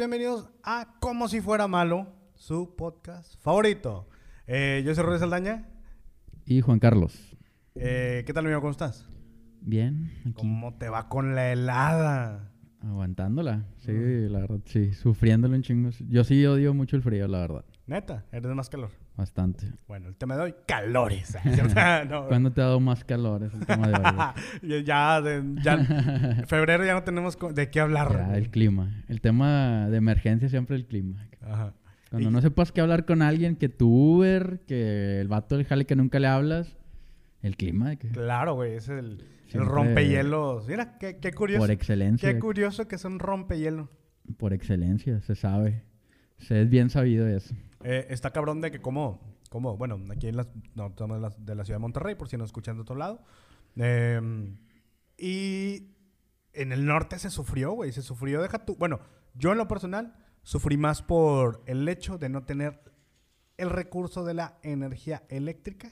Bienvenidos a Como si fuera malo, su podcast favorito. Eh, yo soy Rodríguez Saldaña. Y Juan Carlos. Eh, ¿Qué tal amigo? ¿Cómo estás? Bien. aquí, ¿Cómo te va con la helada? Aguantándola. Sí, la verdad, sí. Sufriéndolo un chingo. Yo sí odio mucho el frío, la verdad. Neta, eres de más calor. Bastante. Bueno, el tema de hoy, calores. ¿cierto? No, ¿Cuándo te ha dado más calor? Es el tema de hoy. ya, ya- febrero ya no tenemos de qué hablar. Ya, el clima. El tema de emergencia siempre el clima. Ajá. Cuando Y- no sepas qué hablar con alguien, que tu Uber, que el vato del jale que nunca le hablas, el clima. que- Claro, güey, es el, el rompehielos. Mira, qué, qué curioso. por excelencia. Qué curioso que es un rompehielo. por excelencia, se sabe. Se es bien sabido eso. Eh, está cabrón de que como, como bueno, aquí en las, no, de la, de la ciudad de Monterrey, por si nos escuchan de otro lado. Eh, y en el norte se sufrió, güey, se sufrió, deja tú. Bueno, yo en lo personal sufrí más por el hecho de no tener el recurso de la energía eléctrica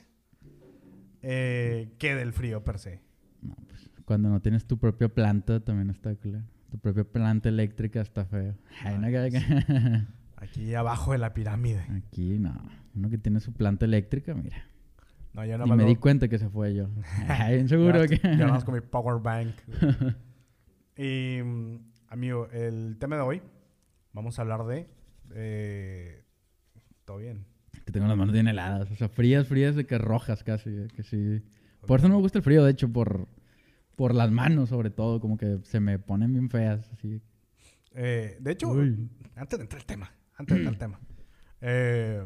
eh, que del frío per se. No, pues, cuando no tienes tu propia planta también está claro. Tu propia planta eléctrica está feo. Ay, no, Aquí abajo de la pirámide. Aquí no. Uno que tiene su planta eléctrica, mira. No, yo no y me di cuenta que se fue yo. Bien seguro que... Yo más con mi power bank. y, amigo, el tema de hoy, vamos a hablar de... eh, Todo bien. que tengo las manos bien heladas. O sea, frías, frías de que rojas casi. eh, Que sí. Por eso no me gusta el frío, de hecho, por, por las manos sobre todo. Como que se me ponen bien feas. Así. Eh, de hecho, Uy. antes de entrar al tema, antes de entrar al tema, eh,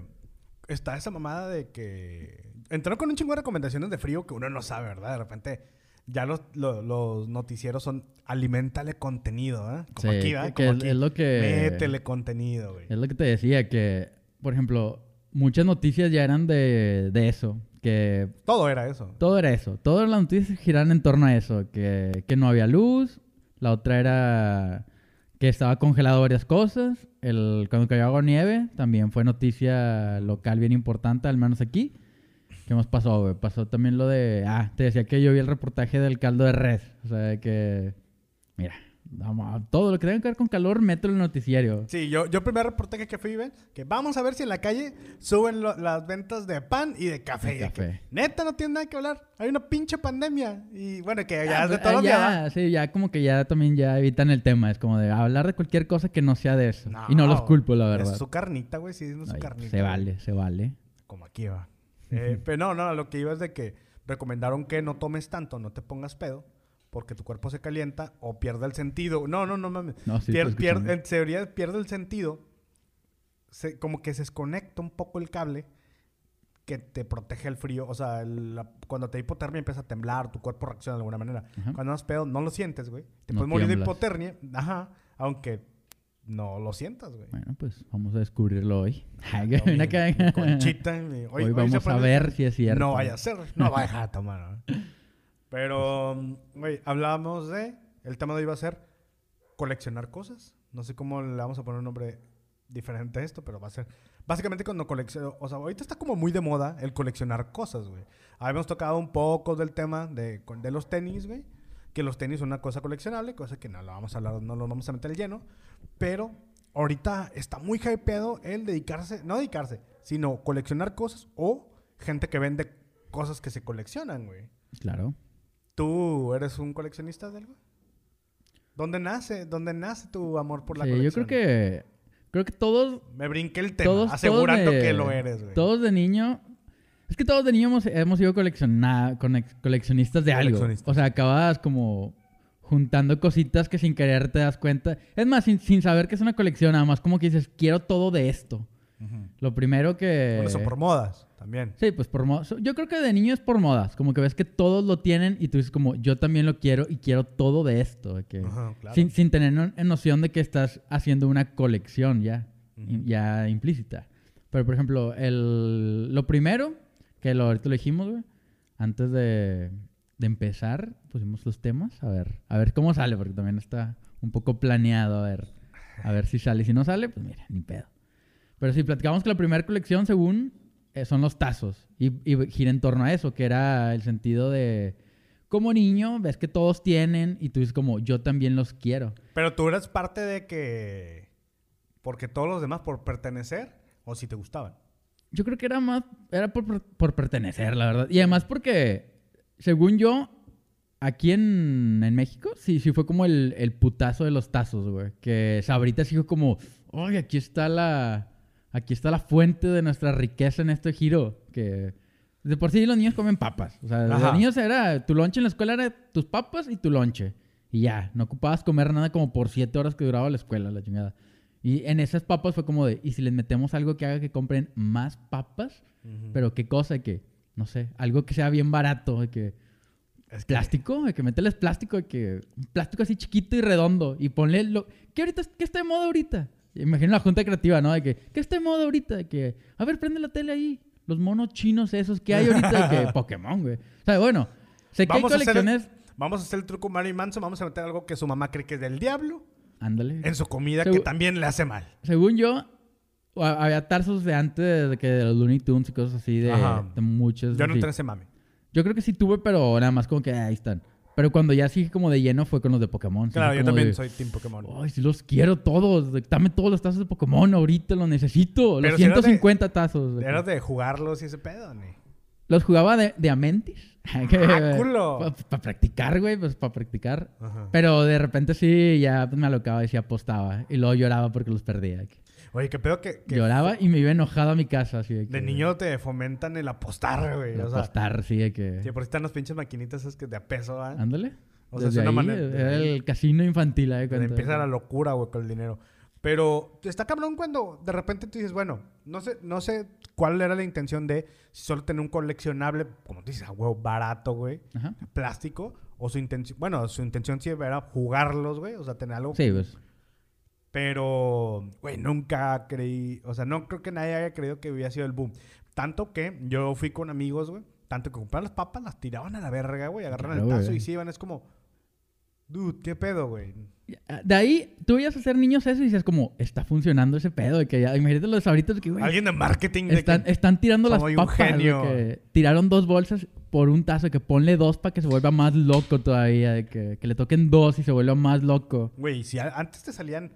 está esa mamada de que entraron con un chingo de recomendaciones de frío que uno no sabe, ¿verdad? De repente ya los, lo- los noticieros son alimentale contenido, ¿eh? Como Sí, aquí, ¿verdad? Como aquí. es lo que- Métele contenido, güey. Es lo que te decía, que, por ejemplo, muchas noticias ya eran de, de eso. Que Todo era eso. todo era eso. Todas las noticias giraban en torno a eso. Que, que no había luz. La otra era que estaba congelado varias cosas. El, cuando cayó agua nieve, también fue noticia local bien importante, al menos aquí. ¿Qué más pasó, güey? Pasó también lo de... Ah, te decía que yo vi el reportaje del caldo de res. O sea, que... Mira, todo lo que tenga que ver con calor, mételo en el noticiario. Sí, yo, yo primer reportaje que fui, ven, que vamos a ver si en la calle suben lo- las ventas de pan y de café. De Y de café. que, Neta, no tiene nada que hablar. Hay una pinche pandemia. Y bueno, que ya Ah, es de pues, los días. ya, sí, ya como que ya también ya evitan el tema. Es como de hablar de cualquier cosa que no sea de eso. No, y no los culpo, la verdad. Es su carnita, güey. Sí, es su Ay, carnita. se vale, se vale. Como aquí va. Eh, pero no, no, lo que iba es de que recomendaron que no tomes tanto, no te pongas pedo, porque tu cuerpo se calienta o pierde el sentido. No, no, no mames. No, sí, Pier- pier- en teoría pierde el sentido. Se- como que se desconecta un poco el cable que te protege el frío. O sea, el- la- cuando te hipotermia empieza a temblar, tu cuerpo reacciona de alguna manera. Ajá. Cuando das pedo, no lo sientes, güey. Te No puedes morir de hipotermia. Ajá. Aunque no lo sientas, güey. Bueno, pues vamos a descubrirlo hoy. No, mi- mi Conchita. mi- Hoy, se vamos a ver si es cierto. No vaya a ser. No va a tomar. ¿no? Pero, güey, hablábamos de... El tema de hoy va a ser coleccionar cosas. No sé cómo le vamos a poner un nombre diferente a esto, pero va a ser... Básicamente cuando colecciono... O sea, ahorita está como muy de moda el coleccionar cosas, güey. Habíamos tocado un poco del tema de, de los tenis, güey. Que los tenis son una cosa coleccionable, cosa que no lo vamos a hablar, no lo vamos a meter lleno. Pero ahorita está muy hypeado el dedicarse, no dedicarse, sino coleccionar cosas o gente que vende cosas que se coleccionan, güey. Claro. ¿Tú eres un coleccionista de algo? ¿Dónde nace? ¿Dónde nace tu amor por la Sí, yo colección? creo que... Creo que todos... Me brinqué el tema, Todos, asegurando todos de- que lo eres, güey. Todos de niño... Es que todos de niño hemos, hemos sido colecciona- coleccionistas de algo. Coleccionistas. O sea, acabas como juntando cositas que sin querer te das cuenta. Es más, sin, sin saber que es una colección, nada más como que dices, quiero todo de esto. Lo primero que... Por eso, por modas, también. Sí, pues por modas. Yo creo que de niño es por modas. Como que ves que todos lo tienen y tú dices como, yo también lo quiero y quiero todo de esto. de que- Ajá, claro. sin, sin tener no- noción de que estás haciendo una colección ya, ya implícita. Pero, por ejemplo, el, lo primero, que lo, ahorita lo dijimos, güey, antes de, de empezar, pusimos los temas. A ver, a ver cómo sale, porque también está un poco planeado. A ver, a ver si sale. Si no sale, pues mira, ni pedo. Pero sí, platicamos que la primera colección, según, eh, son los tazos. Y, y gira en torno a eso, que era el sentido de como niño ves que todos tienen y tú dices como, yo también los quiero. Pero tú eras parte de que... Porque todos los demás por pertenecer o si te gustaban. Yo creo que era más, era por, por- por pertenecer, la verdad. Y además porque, según yo, aquí en, en México, sí, sí fue como el, el putazo de los tazos, güey. Que Sabritas dijo como, oye, aquí está la, aquí está la fuente de nuestra riqueza en este giro. Que de por sí los niños comen papas. O sea, Ajá. los niños era, tu lonche en la escuela era tus papas y tu lonche. Y ya, no ocupabas comer nada como por siete horas que duraba la escuela, la chingada. Y en esas papas fue como de, ¿y si les metemos algo que haga que compren más papas? Pero qué cosa, que, no sé, algo que sea bien barato, de que Es que- plástico, de que mételes plástico, de que un plástico así chiquito y redondo y ponle lo ¿qué ahorita qué está de moda ahorita? Imagino la junta creativa, ¿no? De que ¿qué está de moda ahorita? De que a ver, prende la tele ahí. Los monos chinos esos que hay ahorita de que Pokémon, güey. O sea, bueno, sé que hay hacer colecciones, vamos a hacer el truco Mario y Manso. Vamos a meter algo que su mamá cree que es del diablo ándale. en su comida Segu- que también le hace mal. Según yo ha- había tarzos de antes de que de los Looney Tunes y cosas así de, de muchos. Yo no así. ese mame. Yo creo que sí tuve, pero nada más como que ah, ahí están. Pero cuando ya sí como de lleno fue con los de Pokémon. Claro, yo también de, soy Team Pokémon. Ay, sí los quiero todos. Dame todos los tazos de Pokémon ahorita, los necesito. Pero Los si eras de- 150 tazos. de que- Eras de jugarlos y ese pedo, ¿no? Los jugaba de, de Amentis. ¡Ah, culo! Para practicar, güey, pues para practicar. Ajá. Pero de repente sí, ya me alocaba y sí apostaba. Y luego lloraba porque los perdía. Oye, qué pedo que, que Lloraba y me iba enojado a mi casa. Así de, que, de niño te fomentan el apostar, güey. O sea, apostar, sí, de que... sí, por si están las pinches maquinitas esas que de a peso, ¿ah? Ándale. O sea, es Desde una ahí, manera- Era el casino infantil, ¿eh? Cuenta. empieza la locura, güey, con el dinero. Pero está cabrón cuando de repente tú dices, bueno, no sé, no sé cuál era la intención de si solo tener un coleccionable, como tú dices, a huevo barato, güey, Ajá. plástico, o su intención, bueno, su intención sí era jugarlos, güey, o sea, tener algo. Sí, pues. Pero, güey, nunca creí, o sea, no creo que nadie haya creído que hubiera sido el boom. Tanto que yo fui con amigos, güey, tanto que compraban las papas, las tiraban a la verga, güey, agarraban Claro, el tazo y se iban, es como, dude, ¿qué pedo, güey? De ahí, tú veías hacer niños eso y dices como, está funcionando ese pedo. De que ya, imagínate los ahoritos que, güey, Alguien de marketing de están, que- están tirando las un papas. de genio. que tiraron dos bolsas por un tazo, que ponle dos para que se vuelva más loco todavía. De que, que le toquen dos y se vuelva más loco. Güey, si a- antes te salían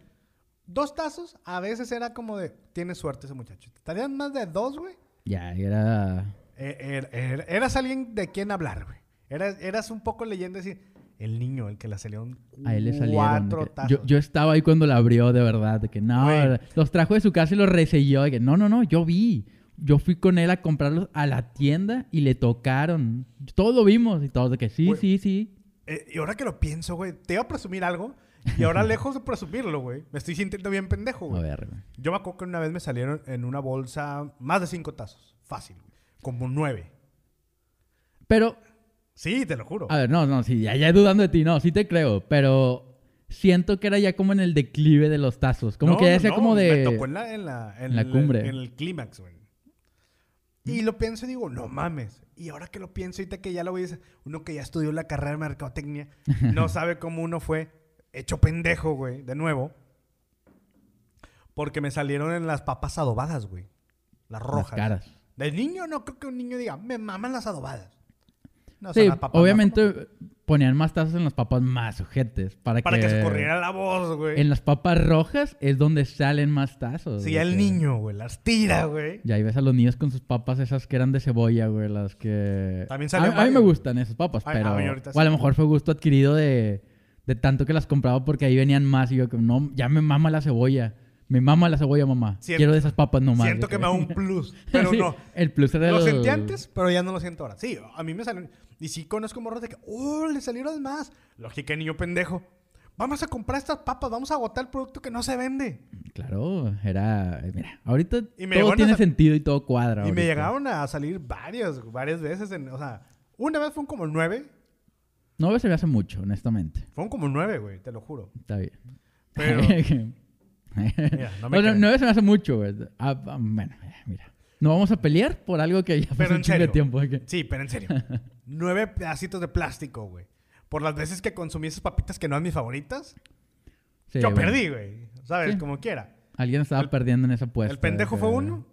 dos tazos, a veces era como de, tienes suerte ese muchacho. Te más de dos, güey. Ya, era... eh, er- er- eras alguien de quien hablar, güey. Eras, eras un poco leyenda decir, el niño, el que le salieron A él le salieron. cuatro tazos. yo, yo estaba ahí cuando la abrió, de verdad. De que no, Güey. los trajo de su casa y los reselló. De que no, no, no, yo vi. Yo fui con él a comprarlos a la tienda y le tocaron. Todos lo vimos y todos de que sí, Güey. sí, sí. Eh, y ahora que lo pienso, güey, te iba a presumir algo. Y ahora lejos de presumirlo, güey. Me estoy sintiendo bien pendejo, A güey. ver, güey. Yo me acuerdo que una vez me salieron en una bolsa más de cinco tazos. Fácil, güey. Como nueve. Pero, Sí, te lo juro. a ver, no, no, sí, ya, ya dudando de ti, no, sí te creo. Pero siento que era ya como en el declive de los tazos. Como No, que ya no, como de. Me tocó en la, en la, en en la el- cumbre. En el clímax, güey. Y lo pienso y digo, no mames. Y ahora que lo pienso, ahorita que ya lo ves, uno que ya estudió la carrera de mercadotecnia, no sabe cómo uno fue hecho pendejo, güey, de nuevo. Porque me salieron en las papas adobadas, güey. Las las rojas. caras. Del niño no creo que un niño diga, me maman las adobadas. No, Sí, las papas obviamente ponían más tazos en las papas más sujetes. Para, Para que se corriera la voz, güey. En las papas rojas es donde salen más tazos. Sí, el que- niño, güey, las tira, güey. Y ahí ves a los niños con sus papas esas que eran de cebolla, güey, las que... También a, salió a mí me gustan esas papas, Ay, pero... o a lo mejor fue gusto adquirido de, de tanto que las compraba porque ahí venían más y yo que no, ya me mama la cebolla. Me mama la cebolla, mamá. Siento- Quiero de esas papas nomás. Siento que me da un plus, pero Sí, no. El plus era Lo el... sentí antes, pero ya no lo siento ahora. Sí, a mí me salen. Y sí conozco morros de que, oh, le salieron más. Lógica, niño pendejo. Vamos a comprar estas papas, vamos a agotar el producto que no se vende. Claro, era... eh, Mira, ahorita Y todo a tiene sentido y todo cuadra. Y me llegaron a salir varias, varias veces. En, o sea, una vez fueron como nueve. No se me hace mucho, honestamente. Fueron como nueve, güey, te lo juro. Está bien. Pero, mira, no me bueno, creas. nueve se me hace mucho, güey. Ah, ah, bueno, eh, mira. No vamos a pelear por algo que ya pasó un chingo de tiempo. ¿eh? sí, pero en serio. nueve pedacitos de plástico, güey. Por las veces que consumí esas papitas que no eran mis favoritas, Sí, yo bueno. perdí, güey. ¿Sabes? Sí. Como quiera. Alguien estaba El- perdiendo en esa apuesta. el pendejo de fue uno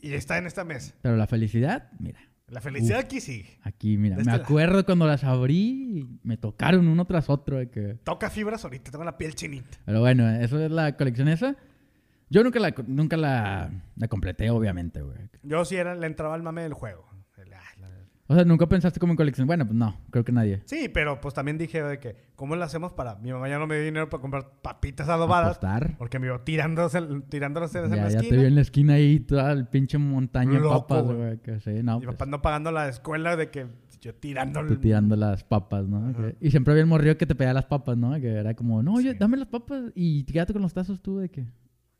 y está en esta mesa. Pero la felicidad, mira. La felicidad aquí sí. Aquí, mira, me este acuerdo cuando las abrí y me tocaron uno tras otro. de que... Toca fibras ahorita, tengo la piel chinita. Pero bueno, eso es la colección esa. Yo nunca la, nunca la, la completé, obviamente, güey. Yo sí era, le entraba al mame del juego. O sea, nunca pensaste como en colección. Bueno, pues no, creo que nadie. Sí, pero pues también dije de que, ¿cómo lo hacemos para...? Mi mamá ya no me dio dinero para comprar papitas adobadas. Apostar. Porque me vio tirándose, tirándose en Ya, la ya te esquina. vi en la esquina ahí toda el pinche montaña de papas, güey. sí, no, Mi pues, papá no pagando la escuela de que yo tirando... tú tirando las papas, ¿no? Que- y siempre había el morrillo que te pedía las papas, ¿no? Que era como, no, oye, Sí. dame las papas y quédate con los tazos tú de que...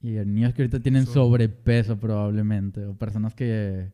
Y niños que ahorita tienen sobrepeso probablemente. O personas que...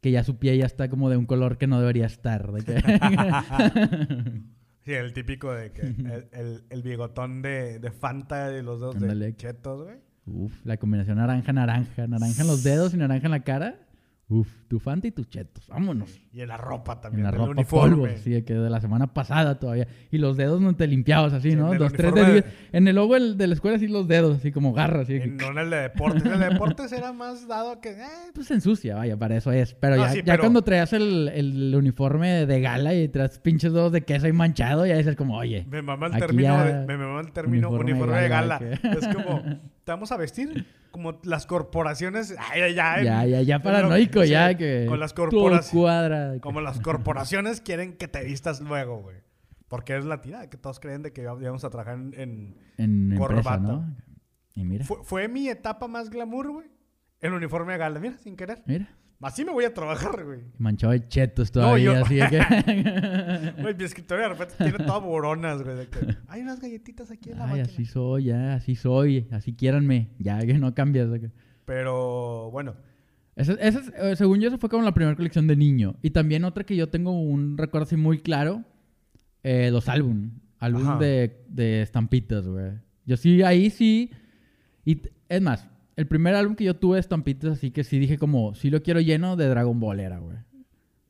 Que ya su pie ya está como de un color que no debería estar. De que... Sí, el típico de que el, el, el bigotón de, de Fanta y los dedos de chetos, güey. Uf, la combinación naranja-naranja. Naranja en los dedos y naranja en la cara. Uf, tu Fanta y tus chetos. Vámonos. Y en la ropa En también. la el ropa uniforme. polvo, sí, de que de la semana pasada todavía. Y los dedos no te limpiabas así, Sí, ¿no? en Dos, tres dedillos. En el logo de la escuela así los dedos, así como garras, así. En- no en el de deportes. El de deportes era más dado que... eh, Pues se ensucia, vaya, para eso es. Pero No, ya, sí, ya pero- cuando traías el, el uniforme de gala y traes pinches dedos de queso ahí manchado, ya dices como, oye, me mama el término, de, me mama el término uniforme uniforme, de de gala, gala. que- Es como, te vamos a vestir como las corporaciones. Ay, ya, ya, ya, ya paranoico, ya que Con las corporaciones. cuadra. Como las corporaciones quieren que te vistas luego, güey. Porque es la tirada, que todos creen de que íbamos a trabajar en... en- En empresa, Corbata. ¿no? Y mira, Fue, fue mi etapa más glamour, güey. El uniforme de gala, mira, sin querer. mira. Así me voy a trabajar, güey. Manchado de chetos todavía, yo- así de que... Güey, mi escritorio de repente tiene todas boronas, güey. que, Hay unas galletitas aquí en la Ay, máquina. así soy, ya, así soy, así quiéranme, ya que no cambias. que- Pero, bueno. Esa, esa es- eh, según yo, esa fue como la primera colección de niño. Y también otra que yo tengo un recuerdo así muy claro, eh, los álbum. Álbum de, de estampitas, güey. Yo sí, ahí sí. Y es más, el primer álbum que yo tuve de estampitas, así que sí dije como, sí lo quiero lleno de Dragon Ball era, güey.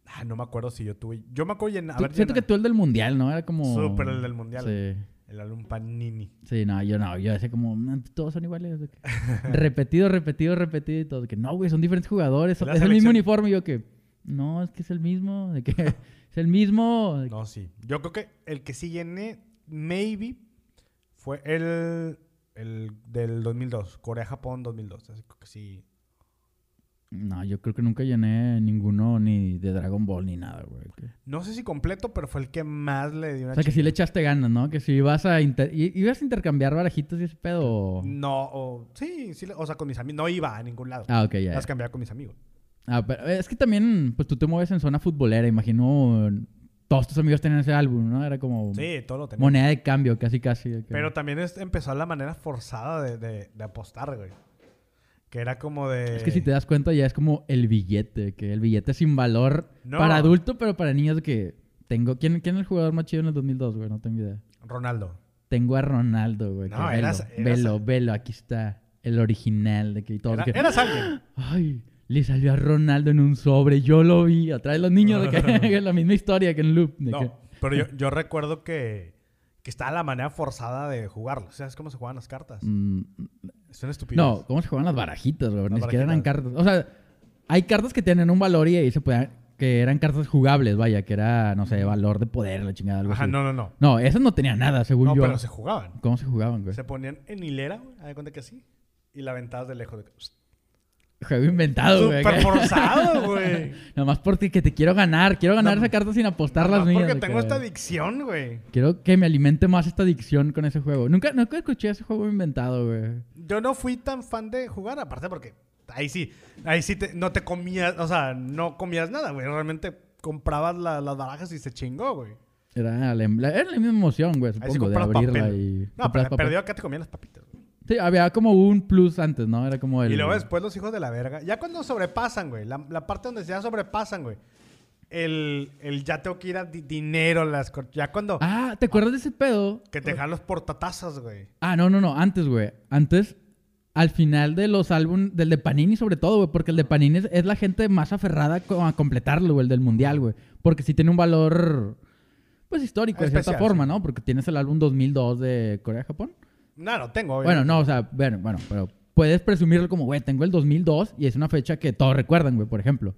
Ah, no me acuerdo si yo tuve. Yo me acuerdo llenar. Tú- Siento que tú el del mundial, ¿no? Era como... Súper el del mundial. Sí. El álbum Panini. Sí, no, yo no, yo decía como, "Mm, todos son iguales. repetido, repetido, repetido y todo. que no, güey, son diferentes jugadores, es el mismo uniforme. Y yo que, no, es que es el mismo, de que es el mismo. No, sí. Yo creo que el que sí llené, maybe, fue el, el del 2002. Corea-Japón 2002. Así que sí. No, yo creo que nunca llené ninguno ni de Dragon Ball ni nada, güey. que- No sé si completo, pero fue el que más le dio una O sea, que sí chinga. le echaste ganas, ¿no? Que si ibas a, inter- i- ibas a intercambiar barajitos y ese pedo. o- No, o, sí, sí, o sea, con mis amigos. No iba a ningún lado. Ah, ok, ya. Las ya. cambiaba con mis amigos. Ah, pero es que también, pues tú te mueves en zona futbolera, imagino. Todos tus amigos tenían ese álbum, ¿no? Era como Sí, todo lo tenía. moneda de cambio, casi, casi. de Pero también es- empezó la manera forzada de, de- de apostar, güey. Que era como de... Es que si te das cuenta ya es como el billete, que el billete sin valor No. para adulto, pero para niños que tengo... ¿Quién, ¿Quién es el jugador más chido en el 2002, güey? No tengo idea. Ronaldo. Tengo a Ronaldo, güey. No, que velo, eras- eras- velo, velo, aquí está. El original de que y todo. Era- que, eras alguien. Ay, le salió a Ronaldo en un sobre, yo lo vi. Atrás de los niños, de que, es la misma historia que en Loop. No, que- pero yo, yo recuerdo que, que estaba la manera forzada de jugarlo. ¿Sabes cómo se juegan las cartas? Mm, Es una estupidez. no, ¿cómo se juegan las barajitas, güey? Ni siquiera eran cartas. O sea, hay cartas que tienen un valor y ahí se pueden... Que eran cartas jugables, vaya, que era, no sé, valor de poder, la chingada, algo Ajá, así. no, no, no. No, esas no tenían nada, según No, yo. pero se jugaban. ¿Cómo se jugaban, güey? Se ponían en hilera, güey. De cuenta que así. Y la aventabas de lejos. De... Juego inventado, güey. Súper forzado, güey. Nomás porque que te quiero ganar. Quiero ganar No, esa carta sin apostar las mías. Porque tengo que- esta adicción, güey. Quiero que me alimente más esta adicción con ese juego. Nunca, nunca escuché ese juego inventado, güey. Yo no fui tan fan de jugar, aparte porque ahí sí, ahí sí te- no te comías, o sea, no comías nada, güey. Realmente comprabas la- las barajas y se chingó, güey. Era la, la- era la misma emoción, güey, Ahí sí supongo, de abrirla papel. y... No, pero perdió acá te comían las papitas. Sí, había como un plus antes, ¿no? Era como el... Y luego después los hijos de la verga. Ya cuando sobrepasan, güey. La, la parte donde ya sobrepasan, güey. El, el ya tengo que ir a di- dinero, las ya cuando Ah, ¿te acuerdas de ese pedo? que te dejan los portatazas, güey. Ah, no, no, no. Antes, güey. Antes, al final de los álbumes, del de Panini sobre todo, güey. Porque el de Panini es, es la gente más aferrada a completarlo, güey. El del Mundial, güey. Porque sí tiene un valor, pues, histórico, de cierta forma, sí. ¿no? Porque tienes el álbum 2002 de Corea-Japón. No, no tengo, Bueno, obviamente. no, o sea, bueno, bueno, pero puedes presumirlo como, güey, tengo el 2002 y es una fecha que todos recuerdan, güey, por ejemplo.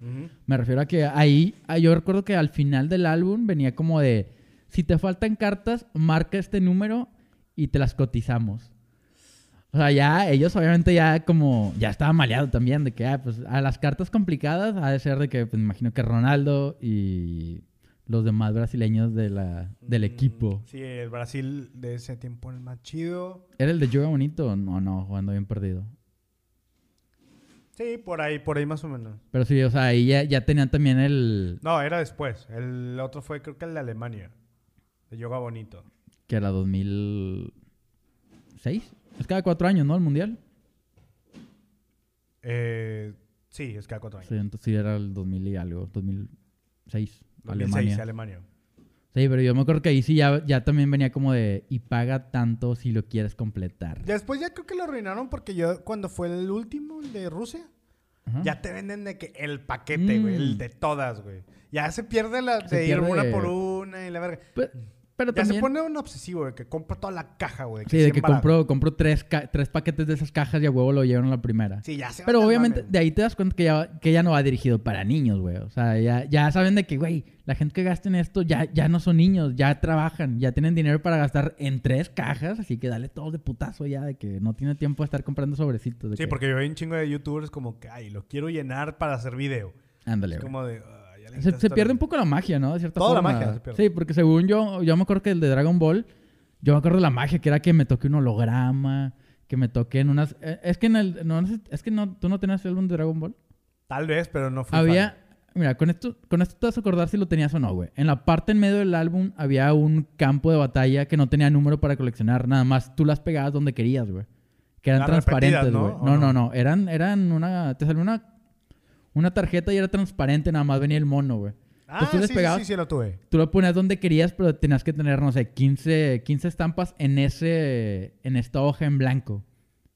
Me refiero a que ahí, ah, yo recuerdo que al final del álbum venía como de, si te faltan cartas, marca este número y te las cotizamos. O sea, ya ellos obviamente ya como, ya estaban maleados también de que, ah, pues a las cartas complicadas ha de ser de que, pues me imagino que Ronaldo y los demás brasileños de la, del Mm, equipo. Sí, el Brasil de ese tiempo el más chido. ¿Era el de Yoga Bonito? No, no, jugando bien perdido. Sí, por ahí, por ahí más o menos. Pero sí, o sea, ahí ya, ya tenían también el, No, era después. El otro fue creo que el de Alemania. De Yoga Bonito. que era 2006. Es cada cuatro años, ¿no? El mundial. Eh, sí, es cada cuatro años. Sí, entonces sí era el 2000 y algo, 2006, 2006, Alemania. Alemania. Sí, pero yo me acuerdo que ahí sí ya, ya también venía como de, y paga tanto si lo quieres completar. Después ya creo que lo arruinaron porque yo cuando fue el último, el de Rusia, Ajá. ya te venden de que el paquete, güey, Mm. el de todas, güey. Ya se pierde la Se de ir pierde- una por una y la verga. Pe- Pero, Ya también... se pone un obsesivo de que compra toda la caja, güey. Sí, de 100 que varos. compro, compro tres, ca- tres paquetes de esas cajas y a huevo lo llevan a la primera. Sí, ya se Pero obviamente de ahí te das cuenta que ya, que ya no va dirigido para niños, güey. O sea, ya, ya saben de que, güey, la gente que gasta en esto ya, ya no son niños, ya trabajan, ya tienen dinero para gastar en tres cajas, así que dale todo de putazo ya, de que no tiene tiempo de estar comprando sobrecitos. de Sí, que- porque yo veo un chingo de youtubers como que, ay, lo quiero llenar para hacer video. Ándale, Es güey. como de... "Ah, ya le Se, pierde un poco la magia, ¿no? De cierta Toda la forma. magia se pierde. Sí, porque según yo, yo me acuerdo que el de Dragon Ball, yo me acuerdo de la magia, que era que me toque un holograma, que me toque en unas... eh, Es que en el... No, es que no, tú no tenías el álbum de Dragon Ball. Tal vez, pero no fue Había... Mira, con esto, con esto te vas a acordar si lo tenías o no, güey. En la parte en medio del álbum había un campo de batalla que no tenía número para coleccionar. Nada más tú las pegabas donde querías, güey. Que eran transparentes, güey. ¿no? ¿O No, no? no, no. Eran, eran una... Te salió una... Una tarjeta y era transparente, nada más venía el mono, güey. Ah, tú les sí, pegabas- sí, sí, lo tuve. Tú lo ponías donde querías, pero tenías que tener, no sé, 15, 15 estampas en ese... En esta hoja en blanco.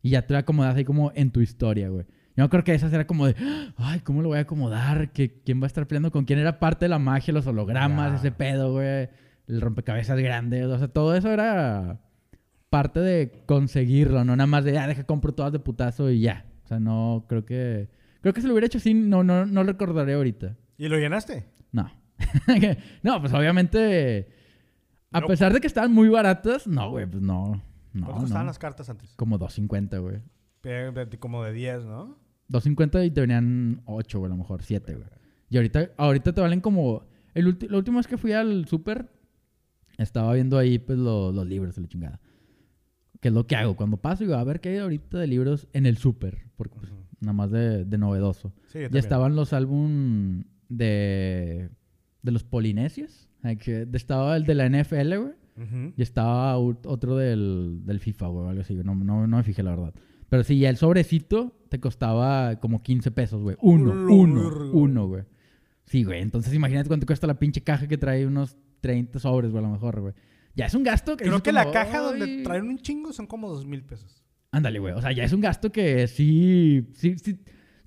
Y ya te lo acomodas ahí como en tu historia, güey. Yo creo que esas era como de, ay, ¿cómo lo voy a acomodar? ¿Qué- ¿Quién va a estar peleando con quién? Era parte de la magia, los hologramas, ese pedo, güey. El rompecabezas grande. O sea, todo eso era parte de conseguirlo, no nada más de, ah, deja compro todas de putazo y ya. O sea, no, creo que... Creo que si lo hubiera hecho así, no, no, no lo recordaré ahorita. ¿Y lo llenaste? No. no, pues obviamente... A No. pesar de que estaban muy baratas, no, güey, pues no. No, ¿Cuánto costaban no. las cartas antes? Como 2.50, güey. Como de 10, ¿no? 2.50 y te venían 8, güey, a lo mejor 7, güey. Y ahorita, ahorita te valen como... El ulti- la última vez que fui al súper, estaba viendo ahí, pues, lo- los libros de la chingada. Que es lo que hago. Cuando paso, digo, a ver qué hay ahorita de libros en el súper. Porque, pues. Nada más de, de novedoso. Sí, Ya estaban los álbum de... De los polinesios. Que- Estaba el de la NFL, güey. Y estaba otro del, del FIFA, güey, algo así. No, no, no me fijé, la verdad. Pero sí, ya el sobrecito te costaba como 15 pesos, güey. Uno, uno, uno, güey. Sí, güey. Entonces imagínate cuánto cuesta la pinche caja que trae unos 30 sobres, güey, a lo mejor, güey. Ya es un gasto que... Creo que la caja donde traen un chingo son como dos mil pesos. Ándale, güey. O sea, ya es un gasto que sí, sí, sí.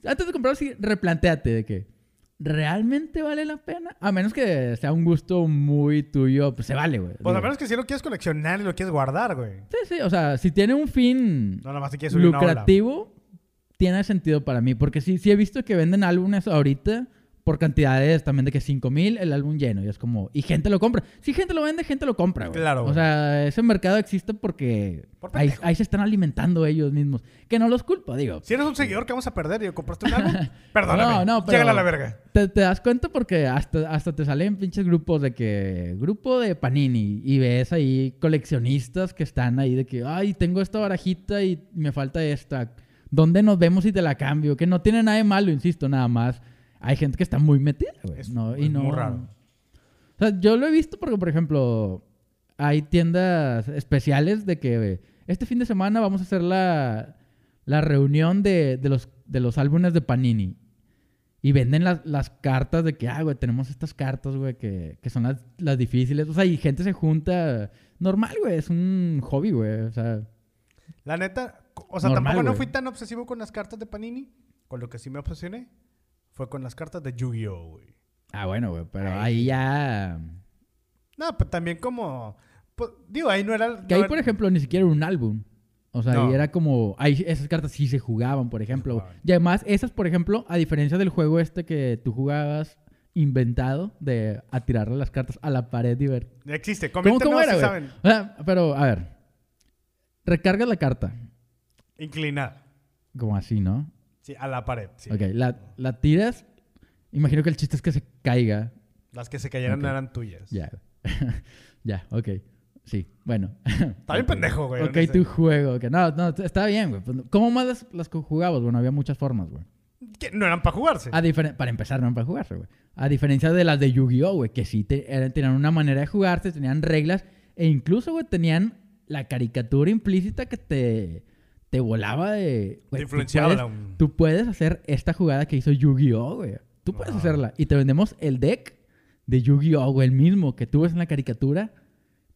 Antes de comprarlo, sí, replanteate de que realmente vale la pena. A menos que sea un gusto muy tuyo, pues se vale, güey. Pues a menos que si lo quieres coleccionar y lo quieres guardar, güey. Sí, sí. O sea, si tiene un fin No, lucrativo, tiene sentido para mí. Porque sí, sí he visto que venden álbumes ahorita por cantidades también de que 5 mil el álbum lleno. Y es como, y gente lo compra. Si gente lo vende, gente lo compra, güey. Claro, O sea, ese mercado existe porque Por ahí, ahí se están alimentando ellos mismos. Que no los culpo, digo. Si eres un seguidor que vamos a perder y compraste un álbum, perdóname. No, no, pero- a la verga. Te, te das cuenta porque hasta, hasta te salen pinches grupos de que... Grupo de Panini. Y ves ahí coleccionistas que están ahí de que... Ay, tengo esta barajita y me falta esta. ¿Dónde nos vemos y te la cambio? Que no tiene nada de malo, insisto, nada más. Hay gente que está muy metida, güey. Es- no, y es no... muy raro. O sea, yo lo he visto porque, por ejemplo, hay tiendas especiales de que este fin de semana vamos a hacer la, la reunión de, de los, de los álbumes de Panini. Y venden las, las cartas de que, ah, güey, tenemos estas cartas, güey, que, que son las, las difíciles. O sea, y gente se junta normal, güey. Es un hobby, güey. O sea, La neta, o sea, Normal, tampoco no fui tan obsesivo con las cartas de Panini. Con lo que sí me obsesioné fue con las cartas de Yu-Gi-Oh, güey. ah, bueno, güey. Pero ahí ya... No, pero también como... pues, digo, ahí no era... Que no ahí, era- por ejemplo, ni siquiera era un álbum. O sea, No. ahí era como... Ahí esas cartas sí se jugaban, por ejemplo. jugaban. Y además, esas, por ejemplo, a diferencia del juego este que tú jugabas inventado de a tirarle las cartas a la pared y ver... Existe. ¿Cómo, cómo era, si saben. O sea, pero, a ver. Recargas la carta. Inclinada. Como así, ¿no? Sí, a la pared. Sí. Ok, la, la tiras. Imagino que el chiste es que se caiga. Las que se cayeron Ok. eran tuyas. Ya. ya, ok. Sí, bueno. Está bien pendejo, güey. Ok, no sé. tu juego. ok. No, no, está bien, güey. Pues, ¿Cómo más las, las jugabas? Bueno, había muchas formas, güey. Que no eran para jugarse. A para empezar, no para jugarse, güey. A diferencia de las de Yu-Gi-Oh, güey, que sí te- eran- tenían una manera de jugarse, tenían reglas, e incluso, güey, tenían la caricatura implícita que te, te volaba de... Te güey, tú influenciaba puedes- la- Tú puedes hacer esta jugada que hizo Yu-Gi-Oh, güey. Tú puedes hacerla. Y te vendemos el deck de Yu-Gi-Oh, güey, el mismo que tú ves en la caricatura,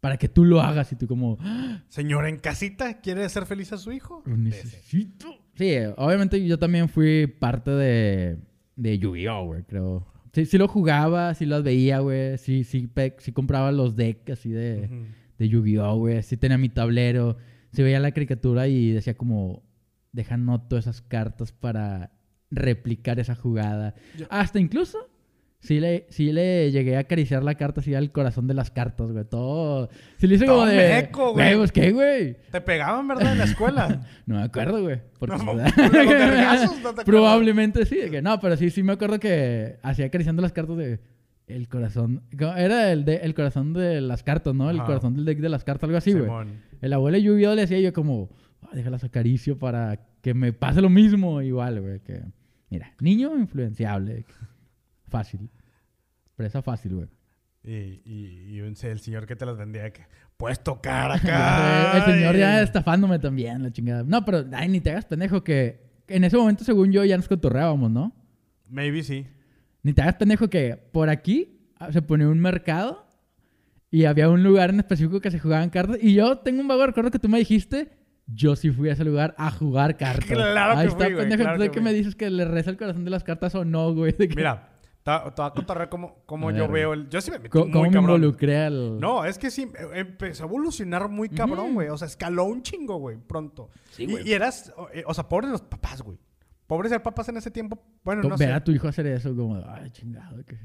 para que tú lo hagas y tú como... "Ah, Señora en casita, ¿quiere hacer feliz a su hijo? Lo necesito. Sí, obviamente yo también fui parte de, de Yu-Gi-Oh, güey, creo. Sí, sí lo jugaba, sí los veía, güey. Sí, sí, sí compraba los decks así de, Ujú. de Yu-Gi-Oh, güey. Sí tenía mi tablero. Sí veía la caricatura y decía como, deja noto esas cartas para replicar esa jugada. Yo- Hasta incluso, sí le, sí le llegué a acariciar la carta así al corazón de las cartas, güey. Todo... Sí le hice Todo como de... meco, güey. pues, ¿qué, güey? Te pegaban, ¿verdad? En la escuela. No me acuerdo, güey. Porque No, ¿verdad? los vergazos, ¿no te acuerdas? Probablemente sí. de que no, pero sí, sí me acuerdo que hacía acariciando las cartas de el corazón. Era el de el corazón de las cartas, ¿no? El corazón del deck de las cartas, algo así, güey. El abuelo Yu-Gi-Oh le decía yo como, "Ah, déjalas acaricio para que me pase lo mismo igual, güey. Que, mira, niño influenciable. Fácil. Presa fácil, güey. Y, y, y un- el señor que te las vendía que puedes tocar acá. el señor ya estafándome también, la chingada. No, pero, ay, ni te hagas pendejo que en ese momento, según yo, ya nos cotorreábamos, ¿no? Maybe sí. Ni te hagas pendejo que por aquí ah, se ponía un mercado y había un lugar en específico que se jugaban cartas. Y yo tengo un vago recuerdo que tú me dijiste, yo sí fui a ese lugar a jugar cartas. Claro que Ahí está, fui, güey, pendejo. claro Entonces, que ¿qué fui. me dices que le reza el corazón de las cartas o no, güey? Que- Mira, te, te voy a contar cómo, cómo A yo ver, veo el... Yo sí me metí ¿Cómo, muy cómo me cabrón. involucré al...? No, es que sí, empezó a evolucionar muy cabrón, Ujú. güey. O sea, escaló un chingo, güey, pronto. Sí, Y- güey. y, eras, o, eh, o sea, pobres los papás, güey. Pobres ser papás en ese tiempo. Bueno, no ver sé. a tu hijo hacer eso como, ay, chingado. Que...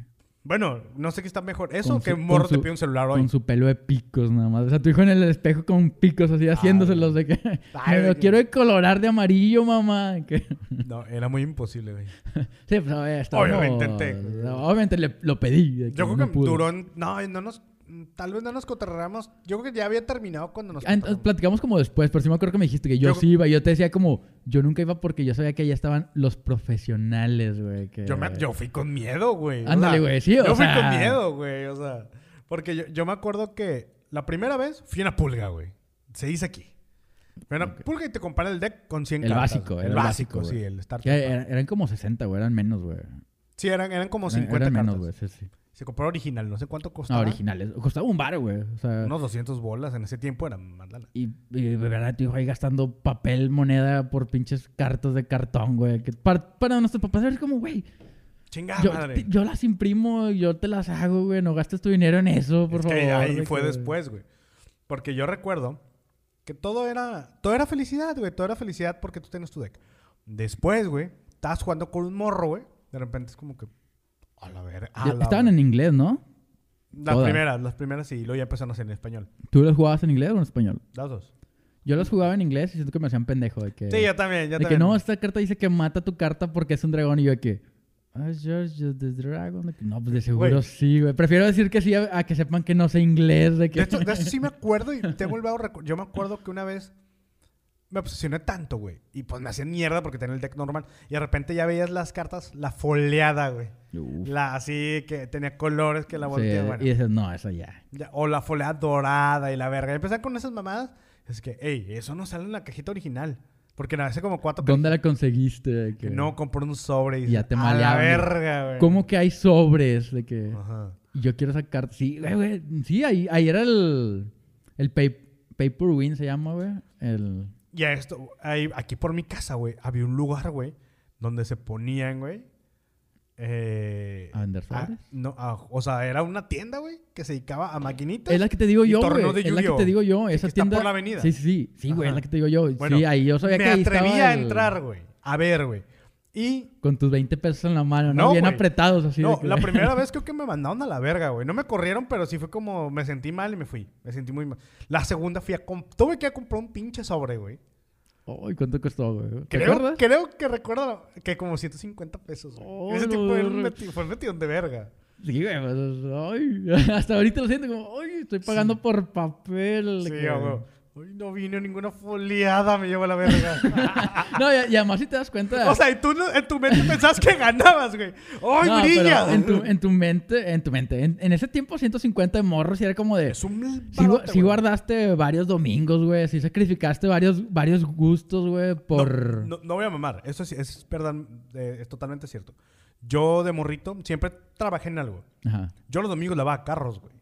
Bueno, no sé qué está mejor. Eso Con que un morro te pide un celular hoy. Con su pelo de picos nada más. O sea, tu hijo en el espejo con picos así haciéndoselos de que... Ay, me lo quiero colorar de amarillo, mamá. Que... No, era muy imposible, güey. Sí, pues Obviamente intenté. Obviamente le- lo pedí. Yo creo no que pude. duró... No, no nos... Tal vez no nos cotorreamos. Yo creo que ya había terminado cuando nos... Ah, entonces platicamos como después, pero sí me acuerdo que me dijiste que yo, Yo- sí iba. Yo te decía como, yo nunca iba porque yo sabía que allá estaban los profesionales, güey. Que... Yo, me- yo fui con miedo, güey. Ándale, güey, sí, o Yo fui con miedo, güey. O sea, porque yo, yo me acuerdo que la primera vez fui a una pulga, güey. Se dice aquí. Fui una pulga y te compara el deck con 100 El cartas. básico, el el básico, básico, sí, el Start. Que eran, eran como 60, güey. Eran menos, güey. Sí, eran, eran como Eran- 50 eran cartas. menos, güey. Sí, sí. Se compró original, no sé cuánto No, costaba. originales. Costaba un bar, güey. O sea... Unos 200 bolas en ese tiempo eran lana. Y, y de verdad, tu hijo ahí gastando papel, moneda por pinches cartas de cartón, güey. Que para, para nuestros papás es como, güey, Chingada yo, madre. te- yo las imprimo, yo te las hago, güey. No gastes tu dinero en eso, por es favor. que ahí fue que- después, güey. Porque yo recuerdo que todo era, todo era felicidad, güey. Todo era felicidad porque tú tienes tu deck. Después, güey, estabas jugando con un morro, güey. De repente es como que. A la verga. a la Estaban en inglés, ¿no? Las todas. primeras, las primeras sí. Y luego ya empezaron a ser en español. ¿Tú las jugabas en inglés o en español? Las dos. Yo las jugaba en inglés y siento que me hacían pendejo. De que, Sí, yo también, yo de que no, esta carta dice que mata tu carta porque es un dragón. Y yo de que. "Ah, George the Dragon. No, pues de seguro sí, güey. Prefiero decir que sí a, a que sepan que no sé inglés. De que... De, esto, de eso sí me acuerdo y tengo el vago recu- Yo me acuerdo que una vez me obsesioné tanto, güey. Y pues me hacían mierda porque tenía el deck normal. Y de repente ya veías las cartas, la foleada, güey. Uf. La así que tenía colores que la Sí, volteé, bueno. Y dices, no, eso ya. Ya, o la foleada dorada y la verga. Y empezar con esas mamadas. Es que, hey, eso no sale en la cajita original. Porque hace como cuatro ¿Dónde la conseguiste? Que no compré un sobre y Ya te a la verga, güey. ¿Cómo que hay sobres? De que. Ajá. Y yo quiero sacar. Sí, güey, güey. Sí, ahí, ahí era el. El pay- Paper Win se llama, güey. El. Y a esto, ahí, aquí por mi casa, güey, había un lugar, güey, donde se ponían, güey. Eh, A vender no, ah, o sea, era una tienda, güey, que se dedicaba a maquinitas. Es la que te digo yo, güey. Es la que te digo yo. Esa está por tienda. la avenida. Sí, sí, sí. Güey, es la que te digo yo. Bueno, sí, ahí yo sabía Me que ahí atreví estaba a entrar, güey. A ver, güey. Y Con tus 20 pesos en la mano, ¿no? No, Bien güey. apretados así. de no, que- la primera vez creo que me mandaron a la verga, güey. No me corrieron, pero sí fue como me sentí mal y me fui. Me sentí muy mal. La segunda fui a comp- tuve que ir a comprar un pinche sobre, güey. Ay, ¿cuánto costó, güey? ¿Te Creo, acuerdas? creo que recuerdo que como 150 pesos, güey. Oh, Ese tipo no. meti- fue un metido de verga. Sí, güey. pues, ay, hasta ahorita lo siento como, ay, estoy pagando por papel. Sí, güey. Uy, no vino ninguna foliada, me llevo a la verga. No, y, y además si te das cuenta. o sea, y tú en tu mente pensabas que ganabas, güey. ¡Ay, no, brilla! en tu, en tu mente, en tu mente, en, en ese tiempo 150 de morros y era como de... Es un sí güey. guardaste varios domingos, güey. Sí sacrificaste varios, varios gustos, güey, por... No, no voy a mamar. Eso sí, es, verdad, eh, es totalmente cierto. Yo de morrito siempre trabajé en algo. Ajá. Yo los domingos lavaba carros, güey.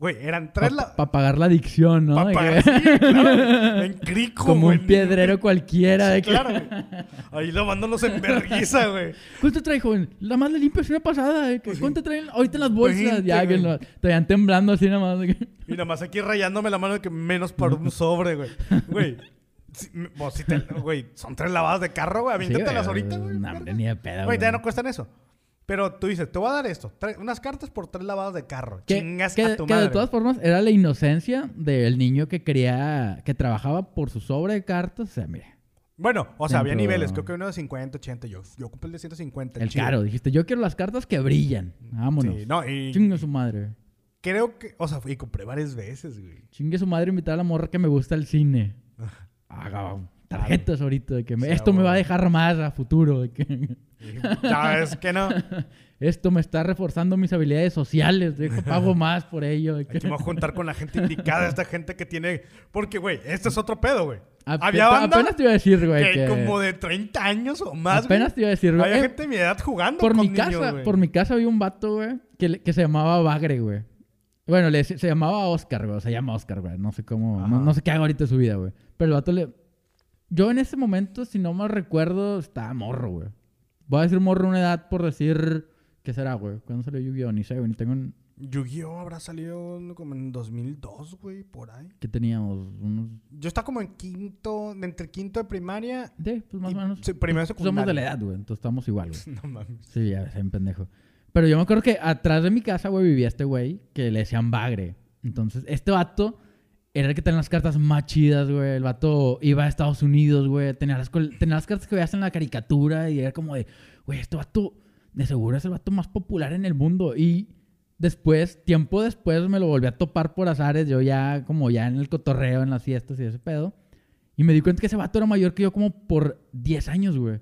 Güey, eran tres Para la... pagar la adicción, ¿no? pa' De pagar- que- sí, claro, en crico, como güey. un piedrero cualquiera. Sí, de que- claro, güey. Ahí lavándonos en vergüenza, güey. ¿Cuánto trae, joven? La más le limpio es una pasada. que, Pues sí. ¿Cuánto traen ahorita en las bolsas? Ya que güey. no, te vayan temblando así nada más. que- Y nada más aquí rayándome la mano de que menos por un sobre, güey. Güey. si- m- vos, si te- güey, son tres lavadas de carro, güey. Sí, Aviéntatelas güey, ahorita, güey. No, verga. hombre, ni de pedo, Güey, ya no cuestan eso. Pero tú dices, te voy a dar esto. unas cartas por tres lavadas de carro. Que, Chingas que- a tu que madre. de todas formas era la inocencia del niño que quería, que trabajaba por su sobre de cartas. O sea, mire, Bueno, o sea, había niveles. Creo que uno de 50, 80. Yo, yo ocupé el de 150. el caro. Dijiste, yo quiero las cartas que brillan. Vámonos. Sí, no, y Chingue su madre. creo que... O sea, y compré varias veces, güey. Chingue su madre invitar a la morra que me gusta el cine. Haga tarjetas ahorita. De que me- Sí, esto me va a dejar más a futuro. De que Y ya ves que no. esto me está reforzando mis habilidades sociales. Pago más por ello. Aquí me voy a juntar con la gente indicada. Esta gente que tiene... Porque, güey, este es otro pedo, güey. Ape- Había banda Apenas te iba a decir, güey. que que- como de 30 años o más, Apenas te iba a decir, güey. Había Eh, gente de mi edad jugando por con mi niños, casa, güey. por mi casa había un vato, güey, que, que se llamaba Bagre, güey. Bueno, le, se llamaba Oscar, güey. o Se llama Oscar, güey. No sé cómo. No, sé qué haga ahorita de su vida, güey. Pero el vato le. Yo en ese momento, si no mal recuerdo, estaba morro, güey. Voy a decir morro una edad por decir. ¿Qué será, güey? ¿Cuándo salió Yu-Gi-Oh? Ni sé, güey. Ni tengo. un- Yu-Gi-Oh! habrá salido como en 2002, güey, por ahí. ¿Qué teníamos? Unos. Yo estaba como en quinto, entre quinto de primaria Sí, pues más o menos. sí, primero secundaria. Somos de la edad, güey. Entonces estamos igual, güey. No mames. Sí, ya ves, un pendejo. Pero yo me acuerdo que atrás de mi casa, güey, vivía este güey que le decían Bagre. Entonces, este vato era el que tenía las cartas más chidas, güey. El vato iba a Estados Unidos, güey. Tenía las, tenía las cartas que veías en la caricatura y era como de, güey, este vato de seguro es el vato más popular en el mundo. Y después, tiempo después, me lo volví a topar por azares. Yo ya, como ya en el cotorreo, en las fiestas y ese pedo. Y me di cuenta que ese vato era mayor que yo como por 10 años, güey.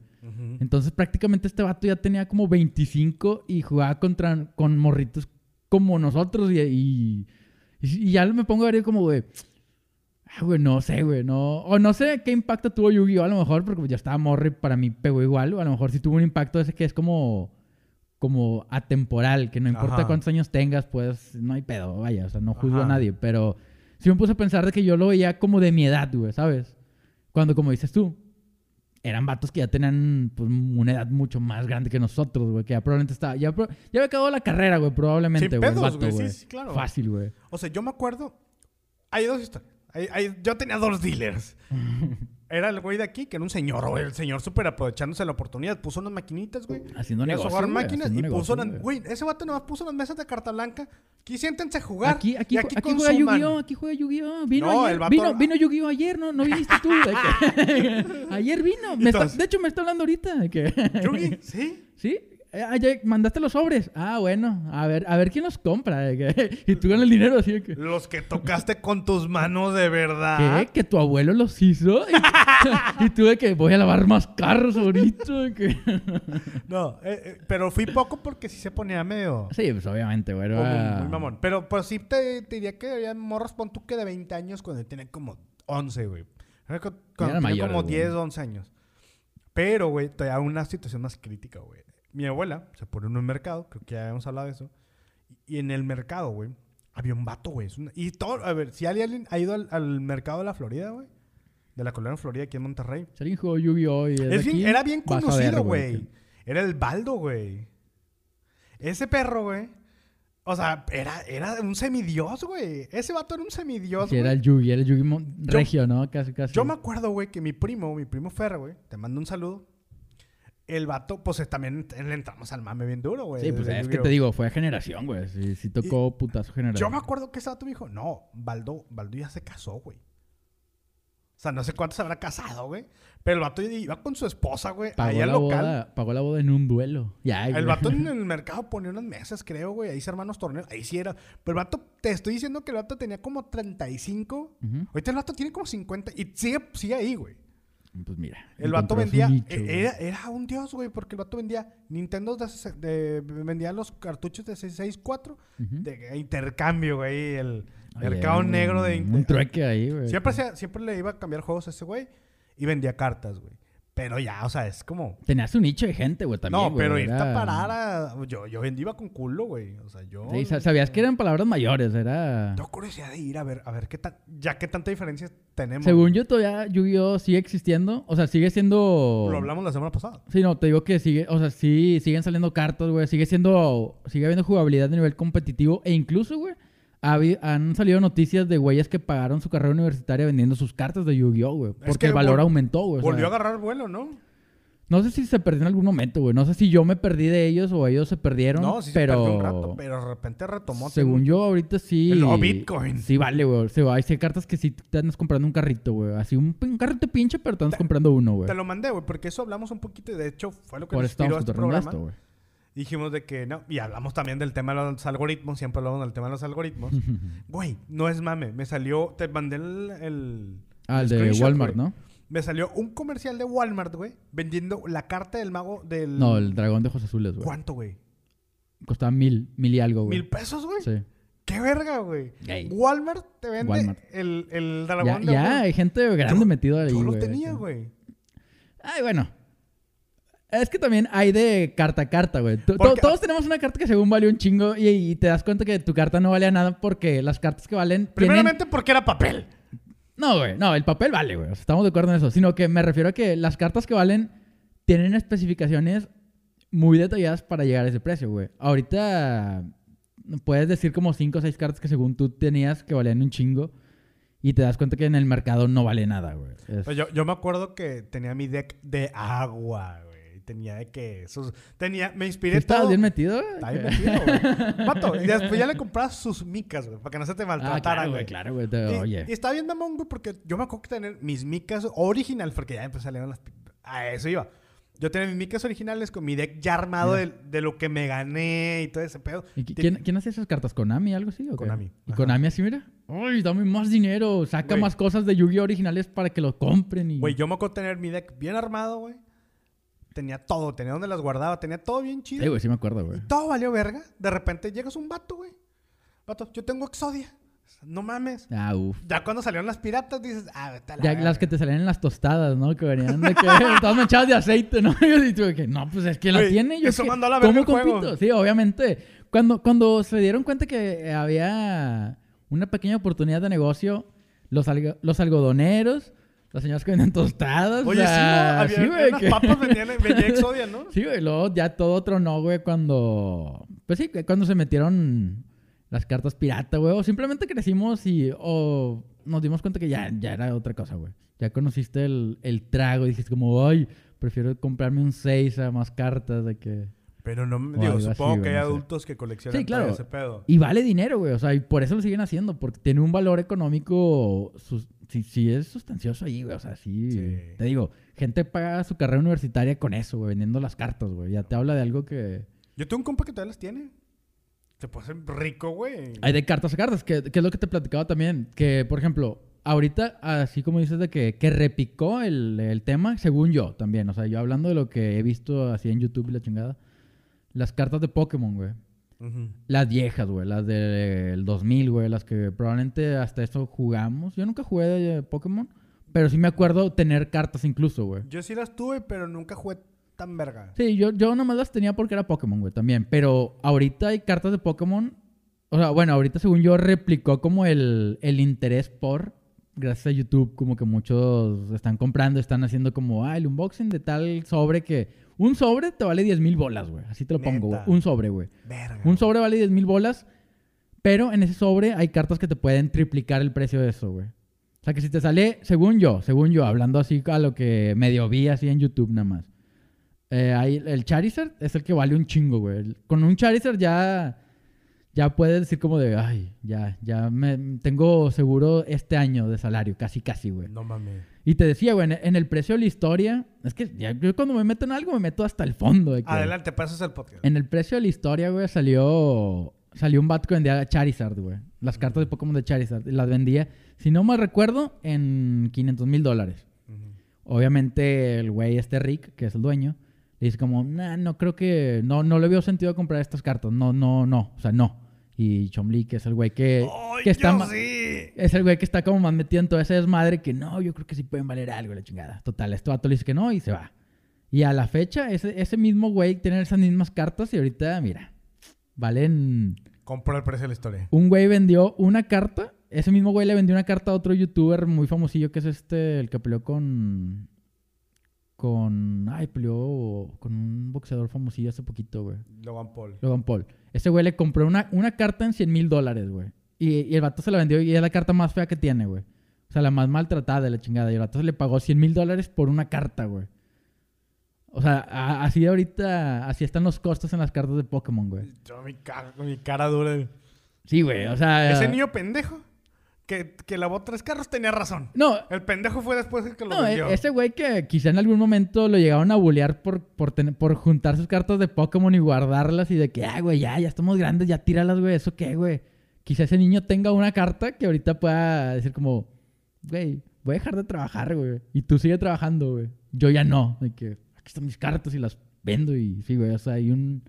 Entonces prácticamente este vato ya tenía como 25 y jugaba contra, con morritos como nosotros y, y, y ya me pongo a ver como, güey, ah, güey, no sé, güey, no, o no sé qué impacto tuvo Yu-Gi-Oh a lo mejor porque pues, ya estaba morri para mí pegó igual, o a lo mejor sí tuvo un impacto ese que es como, como atemporal, que no importa Ajá. cuántos años tengas, pues no hay pedo, vaya, o sea, no juzgo a Ajá. nadie, pero sí me puse a pensar de que yo lo veía como de mi edad, güey, ¿sabes? Cuando, como dices tú, eran vatos que ya tenían pues, una edad mucho más grande que nosotros, güey. Que ya probablemente estaba. Ya, ya había acabado la carrera, güey, probablemente, Sin güey. pedos, vato, güey, sí, sí, claro. Fácil, güey. O sea, yo me acuerdo. Hay dos historias. Hay- hay- yo tenía dos dealers. Era el güey de aquí, que era un señor, güey. El señor súper aprovechándose la oportunidad. Puso unas maquinitas, güey. Haciendo negocio, jugar güey, máquinas y puso unas- güey. Ese vato nomás puso unas mesas de carta blanca. Aquí siéntense a jugar. Aquí, aquí, aquí, aquí juega. Yu-Gi-Oh! Aquí juega Yu-Gi-Oh! Vino No, ayer. vato- Vino, vino Yu-Gi-Oh! ayer, ¿no? No viniste tú. ayer vino. Me está- de hecho, me está hablando ahorita. Yugi, ¿sí? ¿Sí? Eh, ah, ya mandaste los sobres. Ah, bueno. A ver, a ver quién los compra. y tú ganas el dinero así que... Los que tocaste con tus manos de verdad. ¿Qué? ¿Que tu abuelo los hizo? y tú de que voy a lavar más carros ahorita. que- No, eh, eh, pero fui poco porque sí se ponía medio... Sí, pues obviamente, güey. era- muy mamón. Pero pues sí te, te diría que había morros, pon tú que de 20 años cuando tienen como 11, güey. Cuando tenía mayores, como güey. 10, 11 años. Pero, güey, todavía una situación más crítica, güey. Mi abuela se pone en un mercado, creo que ya habíamos hablado de eso. Y en el mercado, güey, había un vato, güey. una- Y todo, a ver, si alguien ha ido al, al mercado de la Florida, güey. De la colonia Florida aquí en Monterrey. Si alguien jugó Yu-Gi-Oh! era bien conocido, güey. Era el Baldo, güey. Ese perro, güey. O sea, era, era un semidios, güey. Ese vato era un semidios, güey. era el Yugi, era el Yugi Yo- regio, ¿no? Casi, casi. Yo me acuerdo, güey, que mi primo, mi primo Fer, güey, te mando un saludo. El vato, pues también le entramos al mame bien duro, güey. Sí, pues es que te digo, fue generación, güey. Sí, sí tocó putazo generación. Yo me acuerdo que ese vato me dijo, no, Baldo, Baldo ya se casó, güey. O sea, no sé cuánto se habrá casado, güey. Pero el vato iba con su esposa, güey, Pagó ahí al la, local. boda, pagó la boda en un duelo. Ya, El vato en el mercado ponía unas mesas, creo, güey. Ahí se arman los torneos. Ahí sí era. Pero el vato, te estoy diciendo que el vato tenía como 35. Ujú. Ahorita el vato tiene como 50. Y sigue, sigue ahí, güey. Pues mira. El vato vendía. nicho, e- güey. era, era un dios, güey. Porque el vato vendía Nintendo de, vendía los cartuchos de 664 Ujú. de intercambio, güey. El mercado un- negro de. Un trueque ahí, güey. siempre, se- siempre le iba a cambiar juegos a ese güey. Y vendía cartas, güey. Pero ya, o sea, es como. Tenía su nicho de gente, güey, también, no, güey, pero irte era- a parar a. Yo, yo iba con culo, güey. O sea, yo. Sí, sa- sabías que eran palabras mayores, era... Tengo curiosidad de ir a ver, a ver qué tan. Ya qué tanta diferencia tenemos. Según yo, todavía Yu-Gi-Oh! sigue existiendo. O sea, sigue siendo... Lo hablamos la semana pasada. Sí, no, te digo que sigue... O sea, sí, siguen saliendo cartas, güey. Sigue siendo... Sigue habiendo jugabilidad de nivel competitivo. E incluso, güey, ha han salido noticias de güeyes que pagaron su carrera universitaria vendiendo sus cartas de Yu-Gi-Oh, güey. Porque que el valor aumentó, güey. o sea, Volvió a agarrar vuelo, ¿no? No sé si se perdió en algún momento, güey. No sé si yo me perdí de ellos o ellos se perdieron. No, sí pero... se perdió un rato, pero de repente retomó. Según yo, ahorita sí. Nuevo Bitcoin. Sí, vale, güey. Sí, hay cartas que sí te andas comprando un carrito, güey. Así un, un carrito pinche, pero te andas comprando uno, güey. Te lo mandé, güey, porque eso hablamos un poquito y de hecho fue lo que Por nos inspiró a este programa. esto, güey. Dijimos de que no, y hablamos también del tema de los algoritmos, siempre hablamos del tema de los algoritmos. Güey, no es mame, me salió, te mandé el... el Ah, el de Walmart. ¿no? Me salió un comercial de Walmart, güey, vendiendo la carta del mago del... No, el dragón de ojos azules, güey. ¿Cuánto, güey? Costaba mil, mil y algo, güey. ¿Mil pesos, güey? Sí. ¡Qué verga, güey! Ey. Walmart te vende Walmart. El, el Ya, dragón de ya hay gente grande Yo- metido ahí, Yo lo tenía, güey. Ay, bueno. Es que también hay de carta a carta, güey. Porque- Todos tenemos una carta que según vale un chingo y, y te das cuenta que tu carta no valía nada porque las cartas que valen tienen... Primeramente porque era papel. No, güey. No, el papel vale, güey. O sea, estamos de acuerdo en eso. Sino que me refiero a que las cartas que valen tienen especificaciones muy detalladas para llegar a ese precio, güey. Ahorita puedes decir como 5 o 6 cartas que según tú tenías que valían un chingo y te das cuenta que en el mercado no vale nada, güey. Es- Pues yo, yo me acuerdo que tenía mi deck de agua, güey. Tenía de que esos... Tenía... Me ¿Sí inspiré estabas todo... bien metido, güey? Está bien metido, güey. Vato, y después ya le comprabas sus micas, güey, para que no se te Ah, maltrataran, claro, güey. claro, güey. te- Y, Oye. y estaba bien mamón, güey, porque yo me acuerdo que tener mis micas original, porque ya después salieron las... pi- A eso iba. Yo tenía mis micas originales con mi deck ya armado de, de lo que me gané y todo ese pedo. ¿Y quién, quién hacía esas cartas? ¿Konami algo así? o qué? Konami, ¿Y. Konami así, mira? ¡Uy, dame más dinero! Saca Güey. más cosas de Yu-Gi-Oh! originales para que lo compren y... Güey, yo me acuerdo tener mi deck bien armado, güey. Tenía todo, tenía donde las guardaba, tenía todo bien chido. Sí, güey, sí me acuerdo, güey. Y todo valió verga. De repente llegas un vato, güey. Vato, yo tengo Exodia. No mames. Ah, uff. Ya cuando salieron las piratas dices, ah, vete a la Ya verga. las que te salían en las tostadas, ¿no? Que venían de que todas manchadas de aceite, ¿no? Y tú que, no, pues es que la Güey, tiene. Yo eso es que, mandó a la verga ¿Cómo el juego. Sí, obviamente. Cuando, cuando se dieron cuenta que había una pequeña oportunidad de negocio, los, los algodoneros, las señoras que venden tostadas. Oye, sí, ¿no? Había sí, güey, unas que- papas venían, venía Exodia, ¿no? Sí, güey, luego ya todo tronó, güey, cuando... Pues sí, cuando se metieron las cartas pirata, güey. O simplemente crecimos y... O nos dimos cuenta que ya, ya era otra cosa, güey. Ya conociste el, el trago y dijiste como, ay, prefiero comprarme un 6 a más cartas de que... Pero no, O digo, supongo así, que hay no sé. adultos que coleccionan Sí, claro. ese pedo. Y vale dinero, güey. O sea, y por eso lo siguen haciendo. Porque tiene un valor económico... Sí, sí es sustancioso ahí, güey. O sea, sí, Sí. Te digo, gente paga su carrera universitaria con eso, güey. Vendiendo las cartas, güey. Ya te habla de algo que... Yo tengo un compa que todavía las tiene. Se puede hacer rico, güey. Hay de cartas a cartas, que, que es lo que te platicaba también. Que, por ejemplo, ahorita, así como dices de que, que repicó el, el tema, según yo también. O sea, yo hablando de lo que he visto así en YouTube y la chingada. Las cartas de Pokémon, güey. Las viejas, güey. Las del 2000, güey. Las que probablemente hasta eso jugamos. Yo nunca jugué de Pokémon. Pero sí me acuerdo tener cartas incluso, güey. Yo sí las tuve, pero nunca jugué tan verga. Sí, yo, yo nomás las tenía porque era Pokémon, güey, también. Pero ahorita hay cartas de Pokémon. O sea, bueno, ahorita según yo replicó como el, el interés por. Gracias a YouTube, como que muchos están comprando, están haciendo como, ah, el unboxing de tal sobre que Un sobre te vale 10 mil bolas, güey. Así te lo pongo, güey. Un sobre, güey. Un sobre vale 10 mil bolas, pero en ese sobre hay cartas que te pueden triplicar el precio de eso, güey. O sea que si te sale, según yo, según yo, hablando así a lo que medio vi así en YouTube nada más. eh, hay- el Charizard es el que vale un chingo, güey. Con un Charizard ya, ya puedes decir como de, ay, ya, ya me, tengo seguro este año de salario, casi, casi, güey. No mames. Y te decía, güey, en, en el precio de la historia, es que ya- yo cuando me meto en algo me meto hasta el fondo. De que- Adelante, pasas el podcast. en el precio de la historia, güey, salió. Salió un vato que vendía Charizard, güey. Las cartas de Pokémon de Charizard. Las vendía, si no me recuerdo, en 500 mil dólares. Obviamente, el güey, este Rick, que es el dueño, le dice como, nah, no creo que. No, no le veo sentido comprar estas cartas. No, no, no. O sea, no. Y Chomli, que es el güey que. ¡Ay, que está sí! Es el güey que está como más metido en todo ese desmadre que no, yo creo que sí pueden valer algo, la chingada. Total, este vato le dice que no y se va. Y a la fecha, ese, ese mismo güey tiene esas mismas cartas y ahorita, mira, valen. Compró el precio de la historia. Un güey vendió una carta. Ese mismo güey le vendió una carta a otro youtuber muy famosillo que es este, el que peleó con. Con. Ay, peleó con un boxeador famosillo hace poquito, güey. Logan Paul. Logan Paul. Ese güey le compró una, una carta en 100 mil dólares, güey. Y, y el vato se la vendió y es la carta más fea que tiene, güey. O sea, la más maltratada de la chingada. Y el vato se le pagó 100 mil dólares por una carta, güey. O sea, a- así ahorita, así están los costos en las cartas de Pokémon, güey. Yo, mi, cara, mi cara dura. Sí, güey, o sea... Ese niño pendejo que, que lavó tres carros tenía razón. No, El pendejo fue después el que lo no, vendió. e- ese güey que quizá en algún momento lo llegaron a bullear por, por, por juntar sus cartas de Pokémon y guardarlas y de que, ah, güey, ya, ya estamos grandes, ya tíralas, güey, ¿eso qué, güey? Quizá ese niño tenga una carta que ahorita pueda decir como, güey, voy a dejar de trabajar, güey. Y tú sigue trabajando, güey. Yo ya no. De que, aquí están mis cartas y las vendo y sí, güey, o sea, hay un...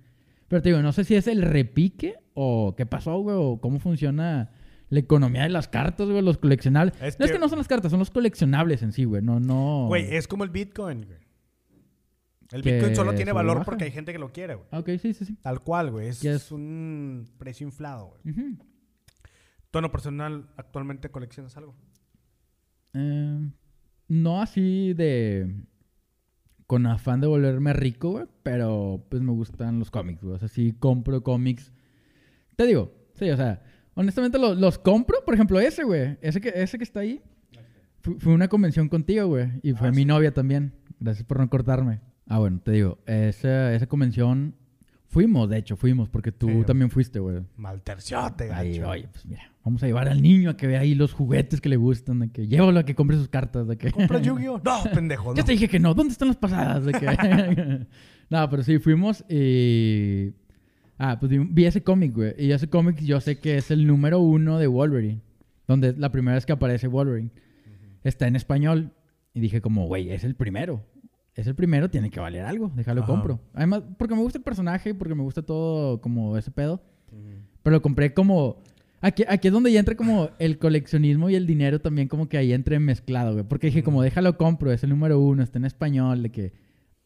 Pero te digo, no sé si es el repique o qué pasó, güey, o cómo funciona la economía de las cartas, güey, los coleccionables. Es no es que- que no son las cartas, son los coleccionables en sí, güey. No, no. Güey, es como el Bitcoin, güey. El Que Bitcoin solo tiene valor baja. porque hay gente que lo quiere, güey. Ok, sí, sí, sí. Tal cual, güey. Es, un precio inflado, güey. Tono personal, actualmente coleccionas algo. Eh, no así de. Con afán de volverme rico, güey. Pero pues me gustan los cómics, güey. O sea, sí compro cómics. Te digo, sí, o sea, honestamente lo- los compro. Por ejemplo, ese, güey. Ese que, ese que está ahí. Fu- Fue una convención contigo, güey. Y fue Ah, mi sí. novia también. Gracias por no cortarme. Ah, bueno, te digo, esa, esa convención. Fuimos, de hecho, fuimos, porque tú Sí. también fuiste, güey. Malterciote, Ahí, gacho. oye, pues mira, vamos a llevar al niño a que vea ahí los juguetes que le gustan, de que llévalo a que compre sus cartas, de que... ¿Compras Yu-Gi-Oh? No, pendejo, Ya no. te dije que no, ¿dónde están las pasadas? De que... no, pero sí, fuimos y... Ah, pues vi, vi ese cómic, güey. Y ese cómic yo sé que es el número uno de Wolverine. Donde es la primera vez que aparece Wolverine. Está en español. Y dije como, güey, es el primero. Es el primero, tiene que valer algo. Déjalo Ajá. compro. Además, porque me gusta el personaje, porque me gusta todo como ese pedo. Pero lo compré como... Aquí, aquí es donde ya entra como el coleccionismo y el dinero también como que ahí entre mezclado, güey. Porque dije como, déjalo compro, es el número uno, está en español, de que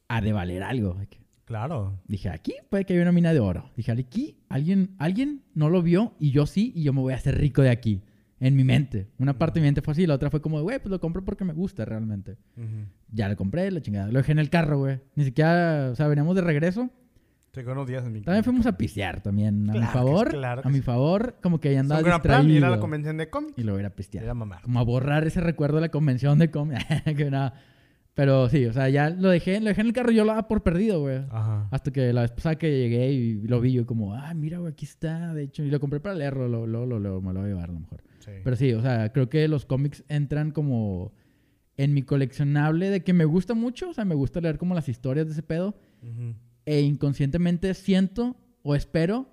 ha de valer algo. de que- Claro. Dije, aquí puede que haya una mina de oro. Dije, aquí alguien, alguien no lo vio y yo sí, y yo me voy a hacer rico de aquí. En mi mente. Una parte de mi mente fue así, la otra fue como, güey, pues lo compro porque me gusta realmente. Ya lo compré, la chingada. Lo dejé en el carro, güey. Ni siquiera, o sea, veníamos de regreso. Unos días en mi También fuimos a pistear también. A Claro mi favor. claro a mi favor, como que ahí Es andaba plan distraído. ir a la convención de cómics. y luego ir a pistear. Mamar. Como a borrar ese recuerdo de la convención de cómic. que nada. Pero sí, o sea, ya lo dejé, lo dejé en el carro y yo lo daba por perdido, güey. Ajá. Hasta que la vez pasada que llegué y lo vi, yo como, ah, mira, güey, aquí está, de hecho. Y lo compré para leerlo, luego lo, lo, lo- me lo voy a llevar a lo mejor. Sí. Pero sí, o sea, creo que los cómics entran como en mi coleccionable de que me gusta mucho, o sea, me gusta leer como las historias de ese pedo. Ujú. E inconscientemente siento o espero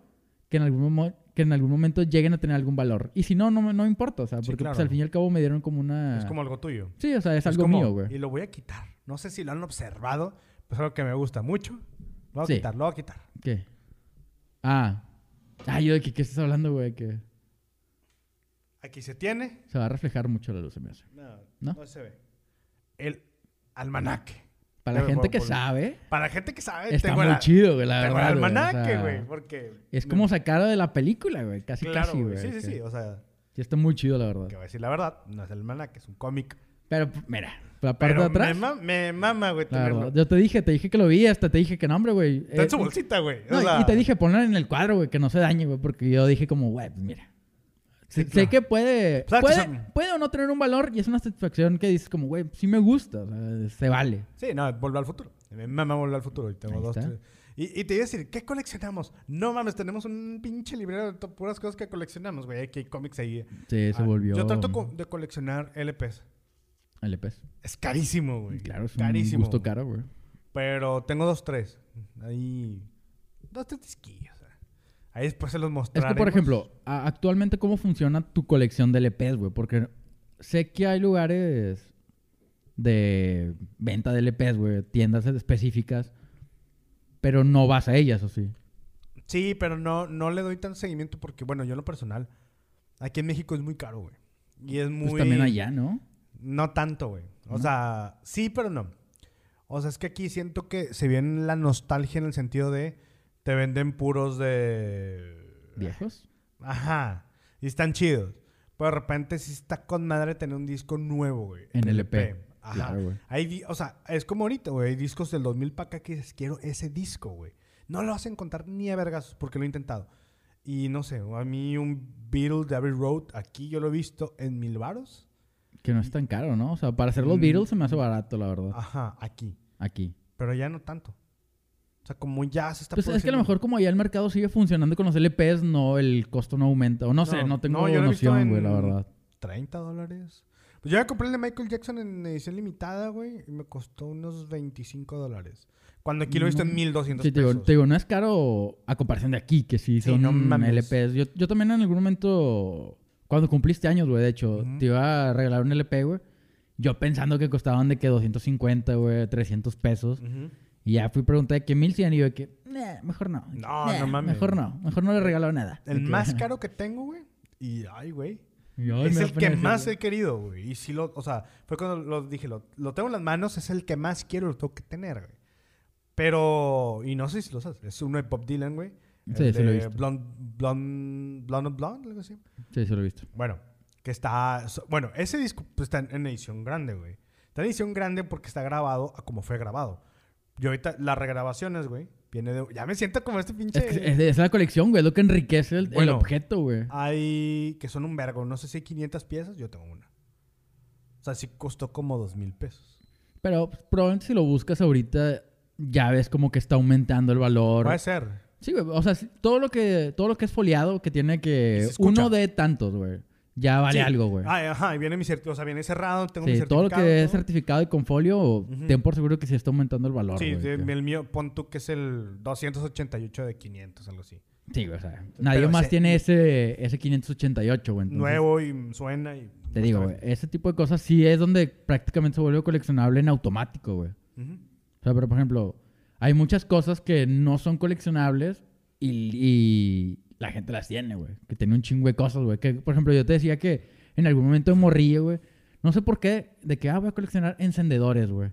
que en algún, momo- que en algún momento lleguen a tener algún valor. Y si no, no, no importa, o sea, Sí, porque pues, al fin y al cabo me dieron como una... Es como algo tuyo. Sí, o sea, es, Es algo como, mío, güey. Y lo voy a quitar. No sé si lo han observado, pero es algo que me gusta mucho. Lo voy a Sí. quitar, lo voy a quitar. ¿Qué? Ah. Ah, yo de que, ¿qué estás hablando, güey? Que Aquí se tiene. se va a reflejar mucho la luz, se me hace. No, ¿No? no se ve. El almanaque. Para la gente por- que por- sabe, Para la gente que sabe, está tengo muy la- chido, güey, la tengo el verdad. güey, o almanaque, sea, güey, porque... Es como sacarlo de la película, güey. Casi, Claro, casi, güey. Sí, sí, sí. O sea, Sí, está muy chido, la verdad. que voy a decir la verdad, no es el almanaque, es un cómic Pero, mira, la parte Pero de atrás. Me, ma- me mama, güey, Claro, tenerlo. yo te dije, te dije que lo vi, hasta te dije que no, hombre, güey. Está en Eh, su bolsita, güey. no, o y- sea, y te dije ponlo en el cuadro, güey, que no se dañe, güey, porque yo dije como, güey, pues mira. Sí, sé que puede, que puede, puede o no tener un valor y es una satisfacción que dices como, güey, sí me gusta, o sea, se vale. Sí, no, volver al futuro. Me mama volver al futuro. Y tengo Ahí dos, está. tres. Y, y te iba a decir, ¿qué coleccionamos? No mames, tenemos un pinche librero de puras cosas que coleccionamos, güey. Aquí hay cómics ahí. Sí, se Ah, volvió Yo trato co- de coleccionar LPs. LPs. Es carísimo, güey. Claro, es carísimo. un gusto caro, güey. Pero tengo dos, tres. Ahí. Dos, tres disquillos. Ahí después se los Es mostraré. que, por ejemplo, actualmente, ¿cómo funciona tu colección de LPs, güey? Porque sé que hay lugares de venta de LPs, güey, tiendas específicas, pero no vas a ellas, ¿o sí? Sí, pero no, no le doy tan seguimiento porque, bueno, yo en lo personal, aquí en México es muy caro, güey. Y es muy... Pues también allá, ¿no? No tanto, güey. O ¿No? sea, sí, pero no. O sea, es que aquí siento que se viene la nostalgia en el sentido de te venden puros de... ¿Viejos? Ajá. Y están chidos. Pero de repente sí está con madre tener un disco nuevo, güey. En LP. Ajá. Claro, güey. Hay o sea, es como ahorita, güey. Hay discos del 2000 para acá que dices, quiero ese disco, güey. No lo vas a encontrar ni a vergas porque lo he intentado. Y no sé, a mí un Beatle de Abbey Road, aquí yo lo he visto en mil varos. Que no es tan caro, ¿no? O sea, para hacer los Mm. Beatles se me hace barato, la verdad. Ajá, aquí. Aquí. Pero ya no tanto. O sea, como ya se está Pues es que a lo mejor como ya el mercado sigue funcionando con los LPs, no, el costo no aumenta. O no, sé, No, no tengo no, yo noción, güey, la verdad. 30 dólares. Pues yo me compré el de Michael Jackson en edición limitada, güey, y me costó unos 25 dólares. Cuando aquí lo he visto en No. 1200 Sí, te digo, pesos. te digo, no es caro a comparación de aquí, que sí Sí, son no. LPs. Yo, yo también en algún momento, cuando cumpliste años, güey, de hecho, te iba a regalar un LP, güey. Yo pensando que costaban de que 250, güey, 300 pesos. Ujú. Y ya fui de que 1100 y yo de que, "Nah, mejor no. No, Nah, no mames. Mejor no, mejor no le regalo nada. El que- más caro que tengo, güey, y ay, güey, es el que más he querido, güey. Y sí lo, o sea, fue cuando lo dije, lo, lo tengo en las manos, es el que más quiero, lo tengo que tener, güey. Pero, y no sé si lo sabes, es uno de Bob Dylan, güey. Sí, el sí lo he visto. Blonde, Blonde, Blonde on Blonde, algo así. Sí, sí lo he visto. Bueno, que está. Bueno, ese disco pues, está en, en edición grande, güey. Está en edición grande porque está grabado a como fue grabado. Yo ahorita, las regrabaciones, güey, viene de. Ya me siento como este pinche. Es, que es, es la colección, güey, es lo que enriquece el, el objeto, güey. Hay. que son un vergo. No sé si hay 500 piezas, yo tengo una. O sea, sí costó como dos mil pesos. Pero probablemente si lo buscas ahorita, ya ves como que está aumentando el valor. Puede ser. Sí, güey. O sea, todo lo que, todo lo que es foliado, que tiene que. Uno de tantos, güey. Ya vale Sí. algo, güey. Ajá, y viene mi certificado. O sea, viene cerrado, tengo mi Sí, certificado. todo lo que es certificado y con folio, ten por seguro que sí está aumentando el valor. Sí, güey, el mío, pon tú que es el 288 de 500, algo así. Sí, güey, o sea, nadie Pero más ese- tiene ese, ese 588, güey. entonces, Nuevo y suena y. Te digo, güey, ese tipo de cosas sí es donde prácticamente se vuelve coleccionable en automático, güey. O sea, pero por ejemplo, hay muchas cosas que no son coleccionables y, y la gente las tiene, güey. Que tiene un chingo de cosas, güey. Que, por ejemplo, yo te decía que en algún momento de güey, no sé por qué, de que, ah, voy a coleccionar encendedores, güey.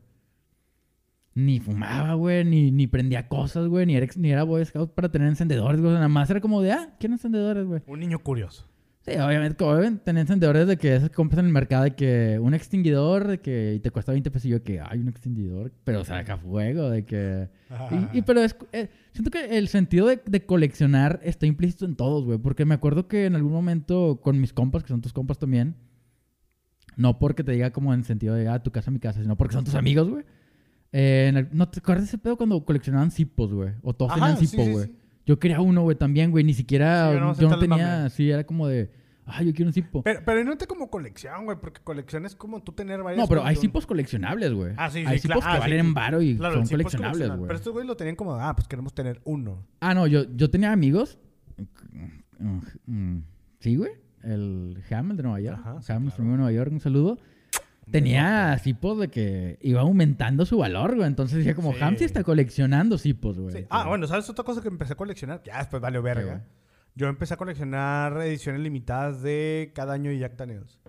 Ni fumaba, güey, ni, ni prendía cosas, güey, ni era, ni era Boy Scout para tener encendedores, güey. Nada más era como de, ah, quiero encendedores, güey. Un niño curioso. Sí, obviamente, como deben tener encendedores de que que compras en el mercado, de que un extinguidor, de que y te cuesta 20 pesos, y yo que hay un extinguidor, pero saca fuego, de que... Y, y- pero es, eh, siento que el sentido de, de coleccionar está implícito en todos, güey, porque me acuerdo que en algún momento con mis compas, que son tus compas también, no porque te diga como en sentido de, ah, tu casa, mi casa, sino porque son tus amigos, güey. Eh, ¿No te acuerdas de ese pedo cuando coleccionaban zipos, güey? O todos Ajá, tenían sí, zipo, sí, güey. sí. Yo quería uno, güey, también, güey. Ni siquiera. Sí, yo no yo tenía. Sí, era como de. Ah, yo quiero un zipo. Pero, pero no te como colección, güey, porque colección es como tú tener varias no, pero hay zipos coleccionables, güey. Ah, sí, sí, Hay claro. zipos Ah, que sí, valen sí. varo y Claro, son coleccionables, coleccionable. güey. Pero estos güeyes lo tenían como, ah, pues queremos tener uno. Ah, no, yo, yo tenía amigos. Mm, Sí, güey. El Ham, el de Nueva York. Ajá, Ham, sí, nuestro claro. de Nueva York, un saludo. Tenía zipos de que iba aumentando su valor, güey. Entonces decía como, Sí. Está coleccionando zipos, güey. Sí. Ah, bueno, ¿sabes otra cosa que empecé a coleccionar? Ya después valió verga. Yo empecé a coleccionar ediciones limitadas de cada año de Jack Daniels.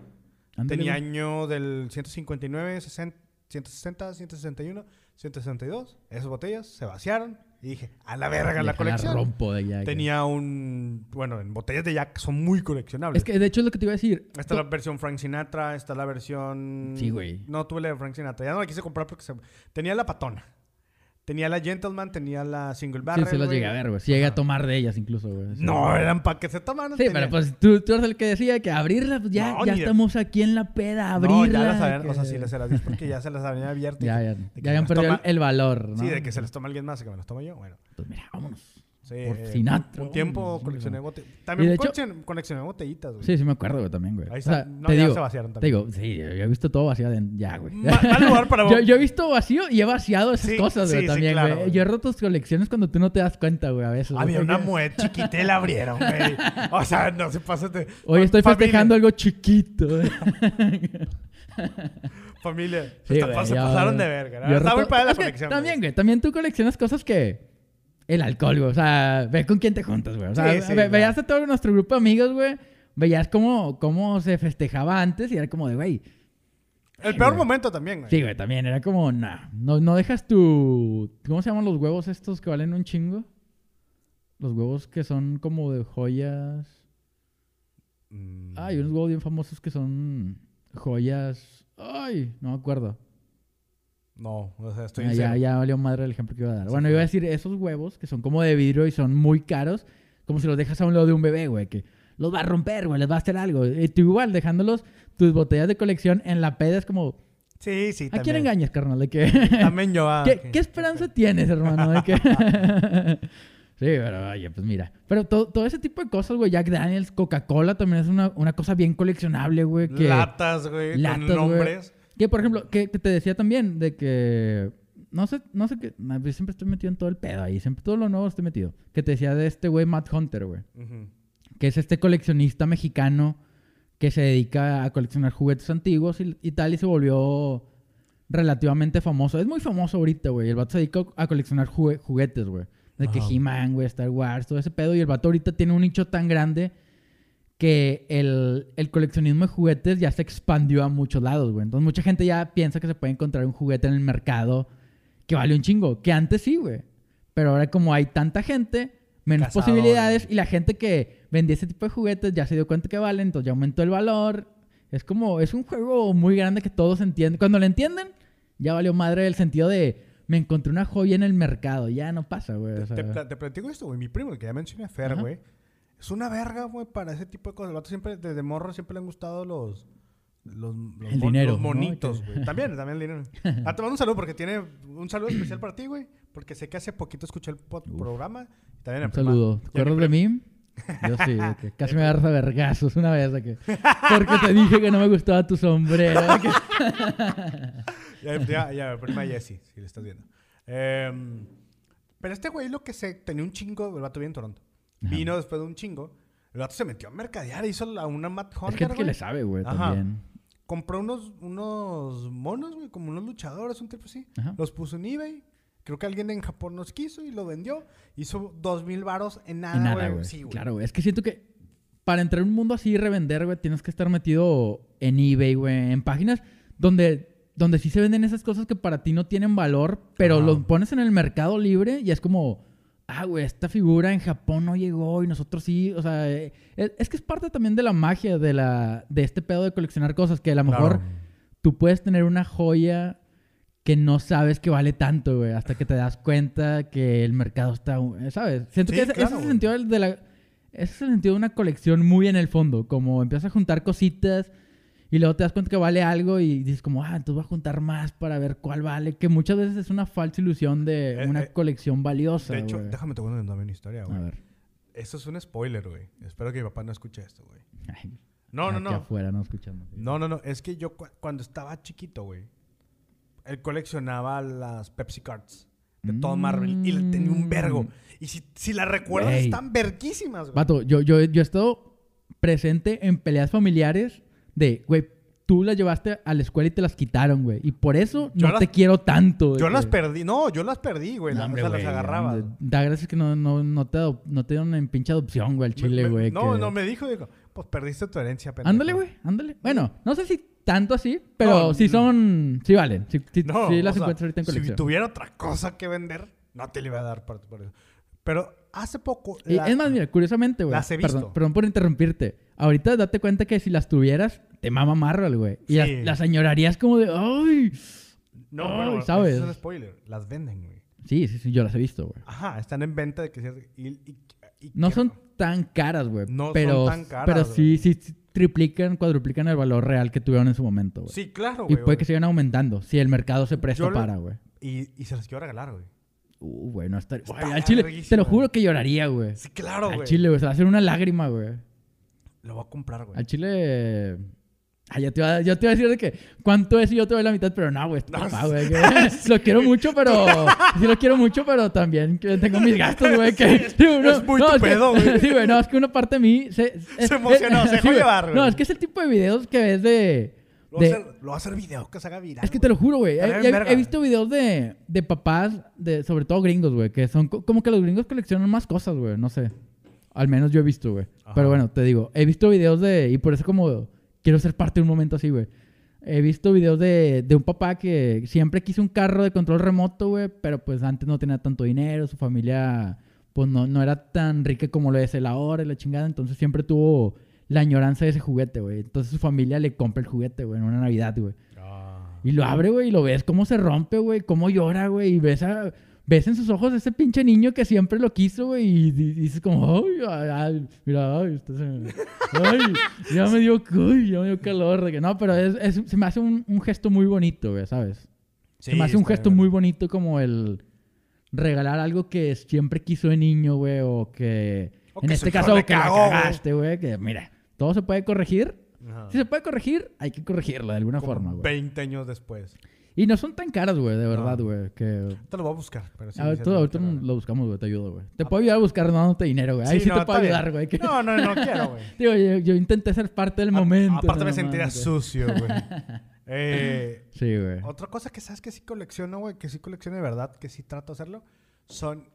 Tenía güey. año del 159, 60, 160, 161, 162. Esas botellas se vaciaron Y dije, a la verga la colección. rompo de Jack. Tenía un... Bueno, en botellas de Jack son muy coleccionables. Es que de hecho es lo que te iba a decir. Está la versión Frank Sinatra, está la versión... Sí, güey. No tuve la de Frank Sinatra. Ya no la quise comprar porque se... tenía la patona. Tenía la Gentleman, tenía la Single Sí, Barrel. se las llegué a ver, güey. Sí llegué a tomar de ellas incluso, güey. Sí. No, eran para que se tomaran. Sí, tenía- pero pues tú, tú eres el que decía que abrirla, pues ya, No, ya ni de- estamos aquí en la peda, abrirla. No, ya las habían... que- O sea, sí, se las di porque ya se las habían abierto. Ya, ya, ya habían perdido toma- el, valor, ¿no? Sí, de que se las toma alguien más que me las tomo yo. Bueno, Pues mira, vámonos. Sí. Por Sinatra, Un tiempo coleccioné botellitas. También de hecho- coleccioné, botellitas, güey. Sí, sí me acuerdo, güey, también, güey. Ahí O sea, está. No, te ya digo, se vaciaron te también. digo, sí, yo he visto todo vaciado en... Ya, güey. Ma- mal lugar para... yo, yo he visto vacío y he vaciado esas Sí, cosas, güey, sí, también, claro, güey. güey. Yo he roto tus colecciones cuando tú no te das cuenta, güey, a veces. güey, Había una porque- mujer chiquita y la abrieron, güey. O sea, no se pasa de... Hoy estoy Familia, festejando algo chiquito. güey. Familia. Se, güey, se pasaron de verga. Está muy padre la que colección. También, güey. güey. También tú coleccionas cosas que... El alcohol, güey. O sea, ve con quién te juntas, güey. O sea, Sí, sí, ve- veías a todo nuestro grupo de amigos, güey. Veías cómo, cómo se festejaba antes y era como de, güey... El peor güey. momento también, güey. Sí, güey, también era como, nah, no, no dejas tu... ¿Cómo se llaman los huevos estos que valen un chingo? Los huevos que son como de joyas... Mm, Hay unos huevos bien famosos que son joyas... Ay, no me acuerdo. No, o sea, estoy Ah, ya, ya valió madre el ejemplo que iba a dar. Sí, bueno, iba a decir esos huevos que son como de vidrio y son muy caros, como si los dejas a un lado de un bebé, güey, que los va a romper, güey, les va a hacer algo. Y tú igual, dejándolos, tus botellas de colección en la peda es como, Sí, sí, ¿a quién engañas, carnal? De que... También yo. ah, ¿Qué, qué esperanza tienes, hermano? De sí, pero oye, pues mira. Pero to- todo ese tipo de cosas, güey. Jack Daniels, Coca-Cola también es una, una cosa bien coleccionable, güey. Que, Latas, güey, Latas, con güey. Que, por ejemplo, que, que te decía también de que... No sé, no sé qué... siempre estoy metido en todo el pedo ahí. Siempre todo lo nuevo estoy metido. Que te decía de este güey Matt Hunter, güey. Que es este coleccionista mexicano que se dedica a coleccionar juguetes antiguos y, y tal. Y se volvió relativamente famoso. Es muy famoso ahorita, güey. El vato se dedica a coleccionar jugue- juguetes, güey. De que. He-Man, güey, Star Wars, todo ese pedo. Y el vato ahorita tiene un nicho tan grande que el, el coleccionismo de juguetes ya se expandió a muchos lados, güey. Entonces mucha gente ya piensa que se puede encontrar un juguete en el mercado que vale un chingo. Que antes sí, güey. Pero ahora como hay tanta gente, menos posibilidades. Y la gente que vendía ese tipo de juguetes ya se dio cuenta que valen, entonces ya aumentó el valor. Es como, es un juego muy grande que todos entienden. Cuando lo entienden, ya valió madre el sentido de, me encontré una joya en el mercado. Ya no pasa, güey. o sea, Te, platico esto, güey. Mi primo, el que ya mencioné, Fer, güey. Es una verga, güey, para ese tipo de cosas. El vato siempre, desde morro, siempre le han gustado los... Los, los El mon- dinero, los ¿no? monitos, güey. También, también el dinero. Ah, te mando un saludo porque tiene un saludo especial para ti, güey. Porque sé que hace poquito escuché el programa. Y también Un saludo. ¿Te acuerdas de mí? Yo sí, de que casi me agarras a vergazos una vez. de que, porque te dije que no me gustaba tu sombrero. que- Ya, ya, ya, prima Jessie, si le estás viendo. Em, pero este güey lo que se tenía un chingo, el vato vive en Toronto. Ajá. Vino después de un chingo. El vato se metió a mercadear, hizo la- una Matt Es Hunter, gente que le sabe, güey, también. Compró unos, unos monos, güey, como unos luchadores, un tipo así. Ajá. Los puso en eBay. Creo que alguien en Japón nos quiso y lo vendió. Hizo dos mil varos en nada, güey. Sí, güey. claro, güey. Es que siento que para entrar en un mundo así y revender, güey, tienes que estar metido en eBay, güey. En páginas donde, donde sí se venden esas cosas que para ti no tienen valor, pero Ajá. lo pones en el mercado libre y es como, ah, güey, esta figura en Japón no llegó y nosotros sí. O sea, eh, es, es que es parte también de la magia de, la, de este pedo de coleccionar cosas que a lo mejor Claro. tú puedes tener una joya que no sabes que vale tanto, güey, hasta que te das cuenta que el mercado está, ¿sabes? Siento Sí, que ese, es el sentido de la ese es el sentido de una colección muy en el fondo, como empiezas a juntar cositas y luego te das cuenta que vale algo y dices como, ah, entonces voy a juntar más para ver cuál vale, que muchas veces es una falsa ilusión de Eh, una eh, colección valiosa, De hecho, déjame te cuento también una historia, A güey. ver. Esto es un spoiler, güey. Espero que mi papá no escuche esto, güey. No, no, no. afuera, no escuchando. No, no, no. Es que yo cu- cuando estaba chiquito, güey, él coleccionaba las Pepsi Cards de todo Marvel y le tenía un vergo. Y si, si la recuerdas, están verguísimas, güey. Vato, yo, yo, yo he estado presente en peleas familiares de, güey, tú las llevaste a la escuela y te las quitaron, güey. Y por eso Yo no las- te quiero tanto. Yo güey. las perdí. No, yo las perdí, güey. No, la- hombre, o sea, las agarraba. hombre, Da gracias que no, no, no te, no te dieron en pinche adopción, güey, al chile, me- güey. No, que- no, me dijo, dijo, pues perdiste tu herencia, pendejo. Ándale, güey, ándale. Bueno, no sé si tanto así, pero No, sí no. son... Sí valen. Sí, sí- No, sí las sea, encuentras ahorita en Si colección. tuviera otra cosa que vender, No te le iba a dar por, por eso. Pero hace poco... Y la- es más, mira, curiosamente, güey. las he visto. perdón por interrumpirte. Ahorita date cuenta que si las tuvieras, te mama Marvel, güey. Y las, Sí. las añorarías como de, ¡ay! No, Ay, pero ¿sabes? Es un spoiler. Las venden, güey. Sí, sí, sí, yo las he visto, güey. Ajá, están en venta de que... Y, y- y- No que- son tan caras, güey. No son pero, tan caras, Pero sí, sí, sí triplican, cuadruplican el valor real que tuvieron en su momento, güey. Sí, claro, y güey. puede que güey. sigan aumentando si el mercado se presta Yo para, güey. Y, y se las quiero regalar, güey. Uh, güey, no está... Está Güey, al chile, te lo juro que lloraría, güey. Sí, claro, al güey. chile, güey. Se va a hacer una lágrima, güey. Lo voy a comprar, güey. Al chile... Ay, yo te, iba, a- yo te iba a decir de que cuánto es y yo te doy la mitad, pero no, güey. es No, papá, sí. güey. lo quiero mucho, pero... Sí lo quiero mucho, pero también tengo mis gastos, güey. Que, sí, Es muy no, tu pedo, güey. Sí, güey. No, es que una parte de mí... Se, es- emocionó, se dejó llevar, güey. No, es que es el tipo de videos que ves de... Lo voy, a hacer, lo voy a hacer video que se haga viral. es que te lo juro, güey. He, visto videos de, de papás, de, sobre todo gringos, güey, que son co- como que los gringos coleccionan más cosas, güey. No sé. Al menos yo he visto, güey. Pero bueno, te digo, he visto videos de... Y por eso como quiero ser parte de un momento así, güey. He visto videos de, de un papá que siempre quiso un carro de control remoto, güey, pero pues antes no tenía tanto dinero, su familia pues no, no era tan rica como lo es él ahora y la chingada, entonces siempre tuvo la añoranza de ese juguete, güey. Entonces su familia le compra el juguete, güey, en una Navidad, güey. Ah. Y lo abre, güey, y lo ves cómo se rompe, güey, cómo llora, güey, y ves, a- ves en sus ojos ese pinche niño que siempre lo quiso, güey, y, di- dices como, ay, ay, mira, ay, usted se me- ay, ya me dio, ay, ya me dio calor, de que no, pero es, es- se me hace un, un gesto muy bonito, güey, ¿sabes? se me hace un gesto bien. muy bonito como el regalar algo que siempre quiso de niño, güey, o que, O en que este caso, que cagó, cagaste, güey, que mira, todo se puede corregir. Ajá. Si se puede corregir, hay que corregirlo de alguna Como forma, güey. 20 años después. Y no son tan caras, güey, de verdad, No. güey. Que... Te lo voy a buscar. Pero sí, a ver, tú, ahorita lo buscamos, güey. Te ayudo, güey. Te puedo ayudar a buscar dándote dinero, güey. Ahí Sí, sí no, te puedo ayudar, güey. que- No, no, no quiero, güey. Digo, yo, yo intenté ser parte del momento. Aparte no me sentiría sucio, güey. Eh, Sí, güey. otra cosa que sabes que sí colecciono, güey, que sí colecciono de verdad, que sí trato de hacerlo, son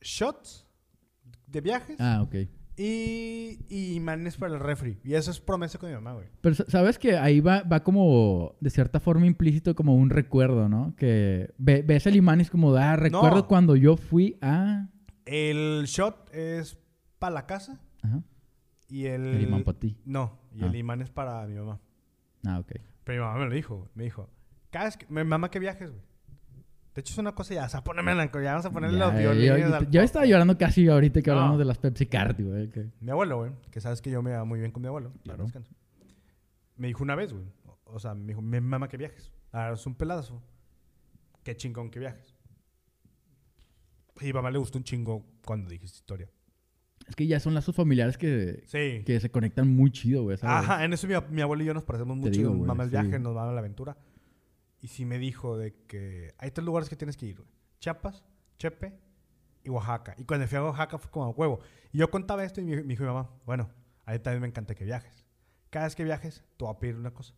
shots de viajes Ah, ok. Y, y imanes para el refri. Y eso es promesa con mi mamá, güey. Pero sa- sabes que ahí va, va como, de cierta forma, implícito como un recuerdo, ¿no? Que ve- ves el imán y es como, ah, recuerdo No. cuando yo fui a... El shot es para la casa Ajá. y el... El imán para ti. No, y Ah. el imán es para mi mamá. Ah, ok. Pero mi mamá me lo dijo. Me dijo, cada vez que... Mi mamá que viajes, güey. De hecho, es una cosa ya. O sea, la... Ya vamos a ponerle Ya, los yo, violines yo- al yo estaba llorando casi ahorita que No. hablamos de las Pepsi Card, güey. que- Mi abuelo, güey, que sabes que yo me va muy bien con mi abuelo. Claro. Me dijo una vez, güey. O, sea, me dijo, mi mamá que viajes. Ah, es un pelazo. Qué chingón que viajes. Y a mamá le gustó un chingo cuando dije esta historia. Es que ya son lazos familiares que, Sí. que se conectan muy chido, güey. ¿sabes? Ajá, en eso mi, mi abuelo y yo nos parecemos mucho. nos mama el sí. viaje, nos mama la aventura. Y sí me dijo de que hay tres lugares que tienes que ir, güey. Chiapas, Chepe y Oaxaca. Y cuando fui a Oaxaca fue como a huevo. Y yo contaba esto y me, dijo mi mamá, bueno, a mí también me encanta que viajes. Cada vez que viajes, te voy a pedir una cosa.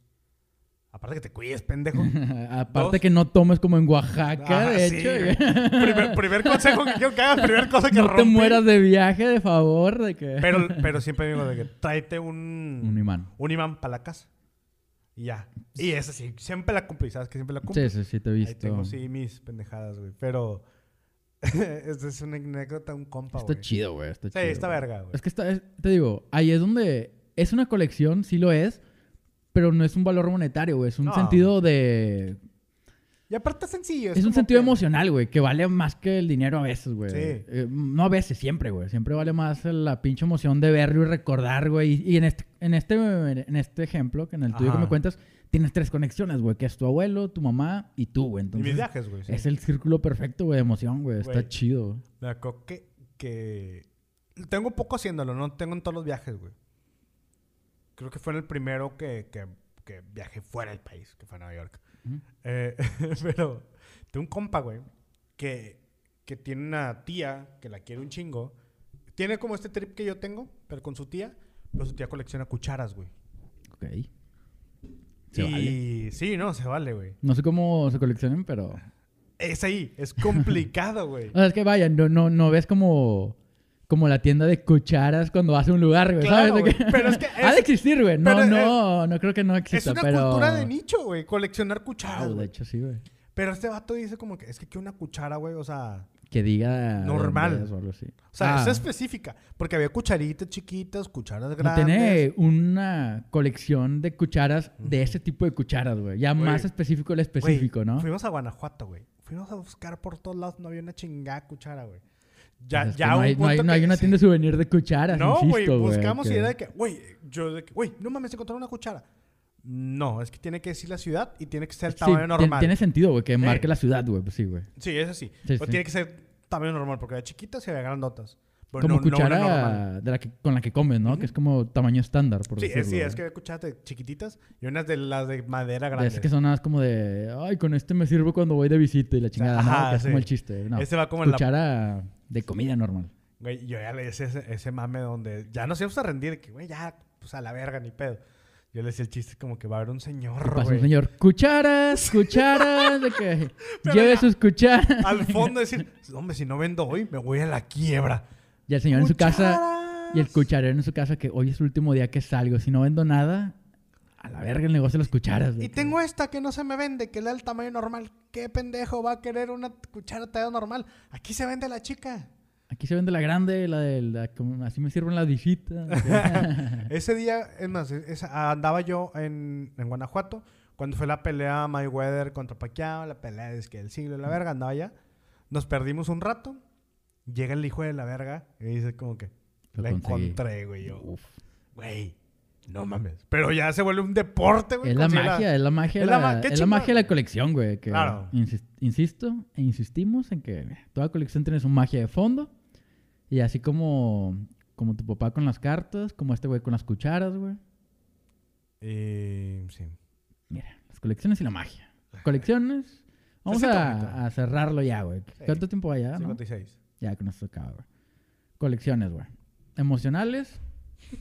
Aparte que te cuides, pendejo. Aparte Dos. que no tomes como en Oaxaca, Ah, de sí, hecho. primer, primer consejo que quiero que hagas, primer cosa que no te mueras de viaje, de favor, de que... Pero, pero siempre digo de que tráete un... Un imán. un imán para la casa. Y ya. Y eso sí, siempre la cumplí, ¿sabes? Que siempre la cumplo. Sí, sí, sí, te he Ahí visto. tengo, sí, mis pendejadas, güey. Pero... Esta es una anécdota, un compa, Está güey. chido, güey. Está Sí, chido, está güey. verga, güey. Es que está, es- te digo, ahí es donde es una colección, sí lo es, pero no es un valor monetario, güey. Es un No. sentido de... Y aparte es sencillo. Es, un como sentido que- emocional, güey, que vale más que el dinero a veces, güey. Sí. Eh, no a veces, siempre, güey. Siempre vale más la pinche emoción de verlo y recordar, güey. Y, y en, este, en, este, en este ejemplo, que en el tuyo que me cuentas, tienes tres conexiones, güey, que es tu abuelo, tu mamá y tú, güey. Y mis viajes, güey. sí. es el círculo perfecto, güey, de emoción, güey. Está chido. Me acuerdo que, que... Tengo poco haciéndolo, no tengo en todos los viajes, güey. Creo que fue en el primero que, que, que viajé fuera del país, que fue a Nueva York. Eh, pero tengo un compa, güey, que, que tiene una tía que la quiere un chingo. Tiene como este trip que yo tengo, pero con su tía. Pero su tía colecciona cucharas, güey. Ok. Se y vale. sí, no, se vale, güey. No sé cómo se coleccionan, pero... Es ahí, es complicado, güey. O sea, es que vaya, no, no, no ves como... Como la tienda de cucharas cuando vas a un lugar, güey. Claro, ¿sabes? Güey. Pero es que ha de es- existir, güey. No, pero, no, no creo que no Es exista, una pero... cultura de nicho, güey, coleccionar cucharas. Wow, de hecho, sí, güey. Pero este vato dice como que es que una cuchara, güey, o sea, Que diga... Normal. es O algo así. o sea, Ah, es específica, porque había cucharitas chiquitas, cucharas no grandes. tiene una colección de cucharas de ese tipo de cucharas, güey. Ya Güey. más específico el Güey, específico, ¿no? Fuimos a Guanajuato, güey. Fuimos a buscar por todos lados, no había una chingada cuchara, güey. Ya, es que ya no, un hay, no, hay, punto no hay que- una sí. tienda de souvenir de cucharas, No, güey, buscamos y que- de que, güey, yo de que, güey, no mames, encontré una cuchara. No, es que tiene que decir la ciudad y tiene que ser el Sí, tamaño tien- normal. Tiene sentido, güey, que Sí. marque la ciudad, güey. Pues sí, güey. Sí, eso sí. Sí, Pero sí. tiene que ser tamaño normal, porque de chiquitas y de grandotas. Pero Como no- no cuchara normal. de la que, con la que comes, ¿no? Ujú. Que es como tamaño estándar, por Sí, decirlo. es, sí, es que hay cucharas de chiquititas y unas de las de madera De grande. esas que son nada como de... Ay, con este me sirvo cuando voy de visita y la chingada, ¿no? Ajá, Que es como sí. el chiste. No, Ese va como en la... cuchara de comida normal. Güey, yo ya le decía ese, ese mame donde ya nos íbamos a rendir, que güey, ya, pues a la verga, ni pedo. Yo le decía el chiste como que va a haber un señor, pasa un señor, cucharas, cucharas, de que lleve ya- sus cucharas. Al fondo decir, hombre, si no vendo hoy, me voy a la quiebra. Y el señor en su casa, y el cucharero en su casa, que hoy es el último día que salgo. Si no vendo nada, a la verga el negocio de las cucharas. de Y tengo esta que no se me vende, que le da el tamaño normal. ¿Qué pendejo va a querer una cuchara talla normal? Aquí se vende la chica. Aquí se vende la grande, la de la, como- así me sirven las visitas. Ese día, es más, esa- andaba yo en, en Guanajuato cuando fue la pelea Mayweather contra Pacquiao, la pelea es que el siglo y la verga, andaba allá. Nos perdimos un rato. Llega el hijo de la verga y dice como que Lo la conseguí. encontré, güey. Yo, Uf. güey, no mames. Pero ya se vuelve un deporte, güey. Es la magia, es la magia, es de la la, ma- qué es la magia de la colección, güey. que Claro. insis- insisto e insistimos en que mira, toda colección tiene su magia de fondo. Y así como, como tu papá con las cartas, como este güey con las cucharas, güey. Eh, sí. Mira, las colecciones y la magia. Colecciones. Vamos a, a cerrarlo ya, güey. Sí. ¿Cuánto tiempo no? 56. Ya con esto acaba, güey. Colecciones, güey. Emocionales.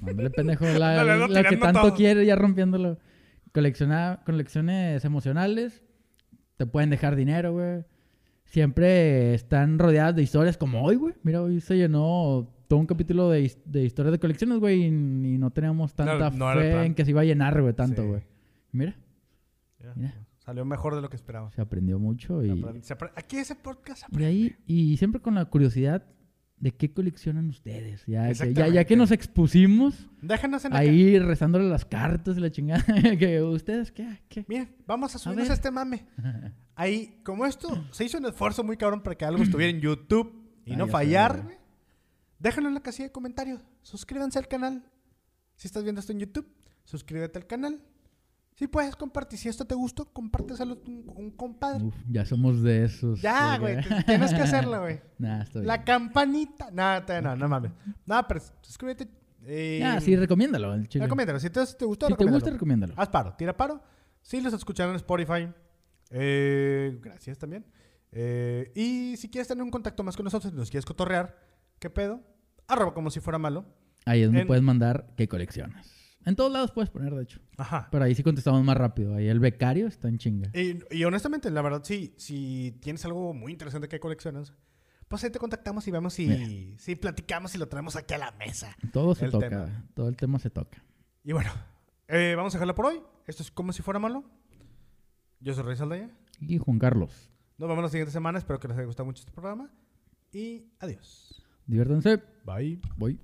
Mándale pendejo la, la que tanto todo. quiere ya rompiéndolo. Colecciona, colecciones emocionales. Te pueden dejar dinero, güey. Siempre están rodeadas de historias como hoy, güey. Mira, hoy se llenó todo un capítulo de, de historias de colecciones, güey. Y, y no teníamos tanta no fe en que se iba a llenar, güey, tanto, Sí. güey. Mira, Mira. Salió mejor de lo que esperaba. se aprendió mucho y... Aprende- se apre- Aquí ese podcast se Y aprende. ahí, y siempre con la curiosidad de qué coleccionan ustedes. Ya, que, ya, ya Exactamente. que nos expusimos Déjanos en la ahí rezándole las cartas y la chingada. que ustedes, ¿qué? ¿Qué? Miren, vamos a subirnos ver. a este mame. Ahí, como esto, se hizo un esfuerzo muy cabrón para que algo estuviera en YouTube y Ah, no ya fallar, sé. güey. Déjenlo en la casilla de comentarios. Suscríbanse al canal. Si estás viendo esto en YouTube, suscríbete al canal. Si puedes compartir, si esto te gustó, compárteselo a un, un compadre. Uf, ya somos de esos. ya, güey, tienes que hacerlo, güey. Nah, bien. La campanita. Nada, te- no, no mames. Nada, pero suscríbete. Eh, Ya, sí, recomiéndalo. El chile. recomiéndalo. Si te, si te gustó, Si te gusta, recomiéndalo. Haz paro, tira paro. Si los escucharon en Spotify, eh, gracias también. Eh, y si quieres tener un contacto más con nosotros, si nos quieres cotorrear, ¿qué pedo? Arroba como si fuera malo. Ahí es donde en- puedes mandar qué coleccionas. En todos lados puedes poner, de hecho. Ajá. Pero ahí sí contestamos más rápido. Ahí el becario está en chinga. Y, y honestamente, la verdad, sí, si tienes algo muy interesante que coleccionas, pues ahí te contactamos y vemos si, si platicamos y lo traemos aquí a la mesa. Todo se el toca. tema. Todo el tema se toca. Y bueno, eh, vamos a dejarlo por hoy. Esto es como si fuera malo. Yo soy Rey Saldaya. Y Juan Carlos, Nos vemos la siguiente semana. Espero que les haya gustado mucho este programa. Y adiós. diviértanse. Bye. Voy.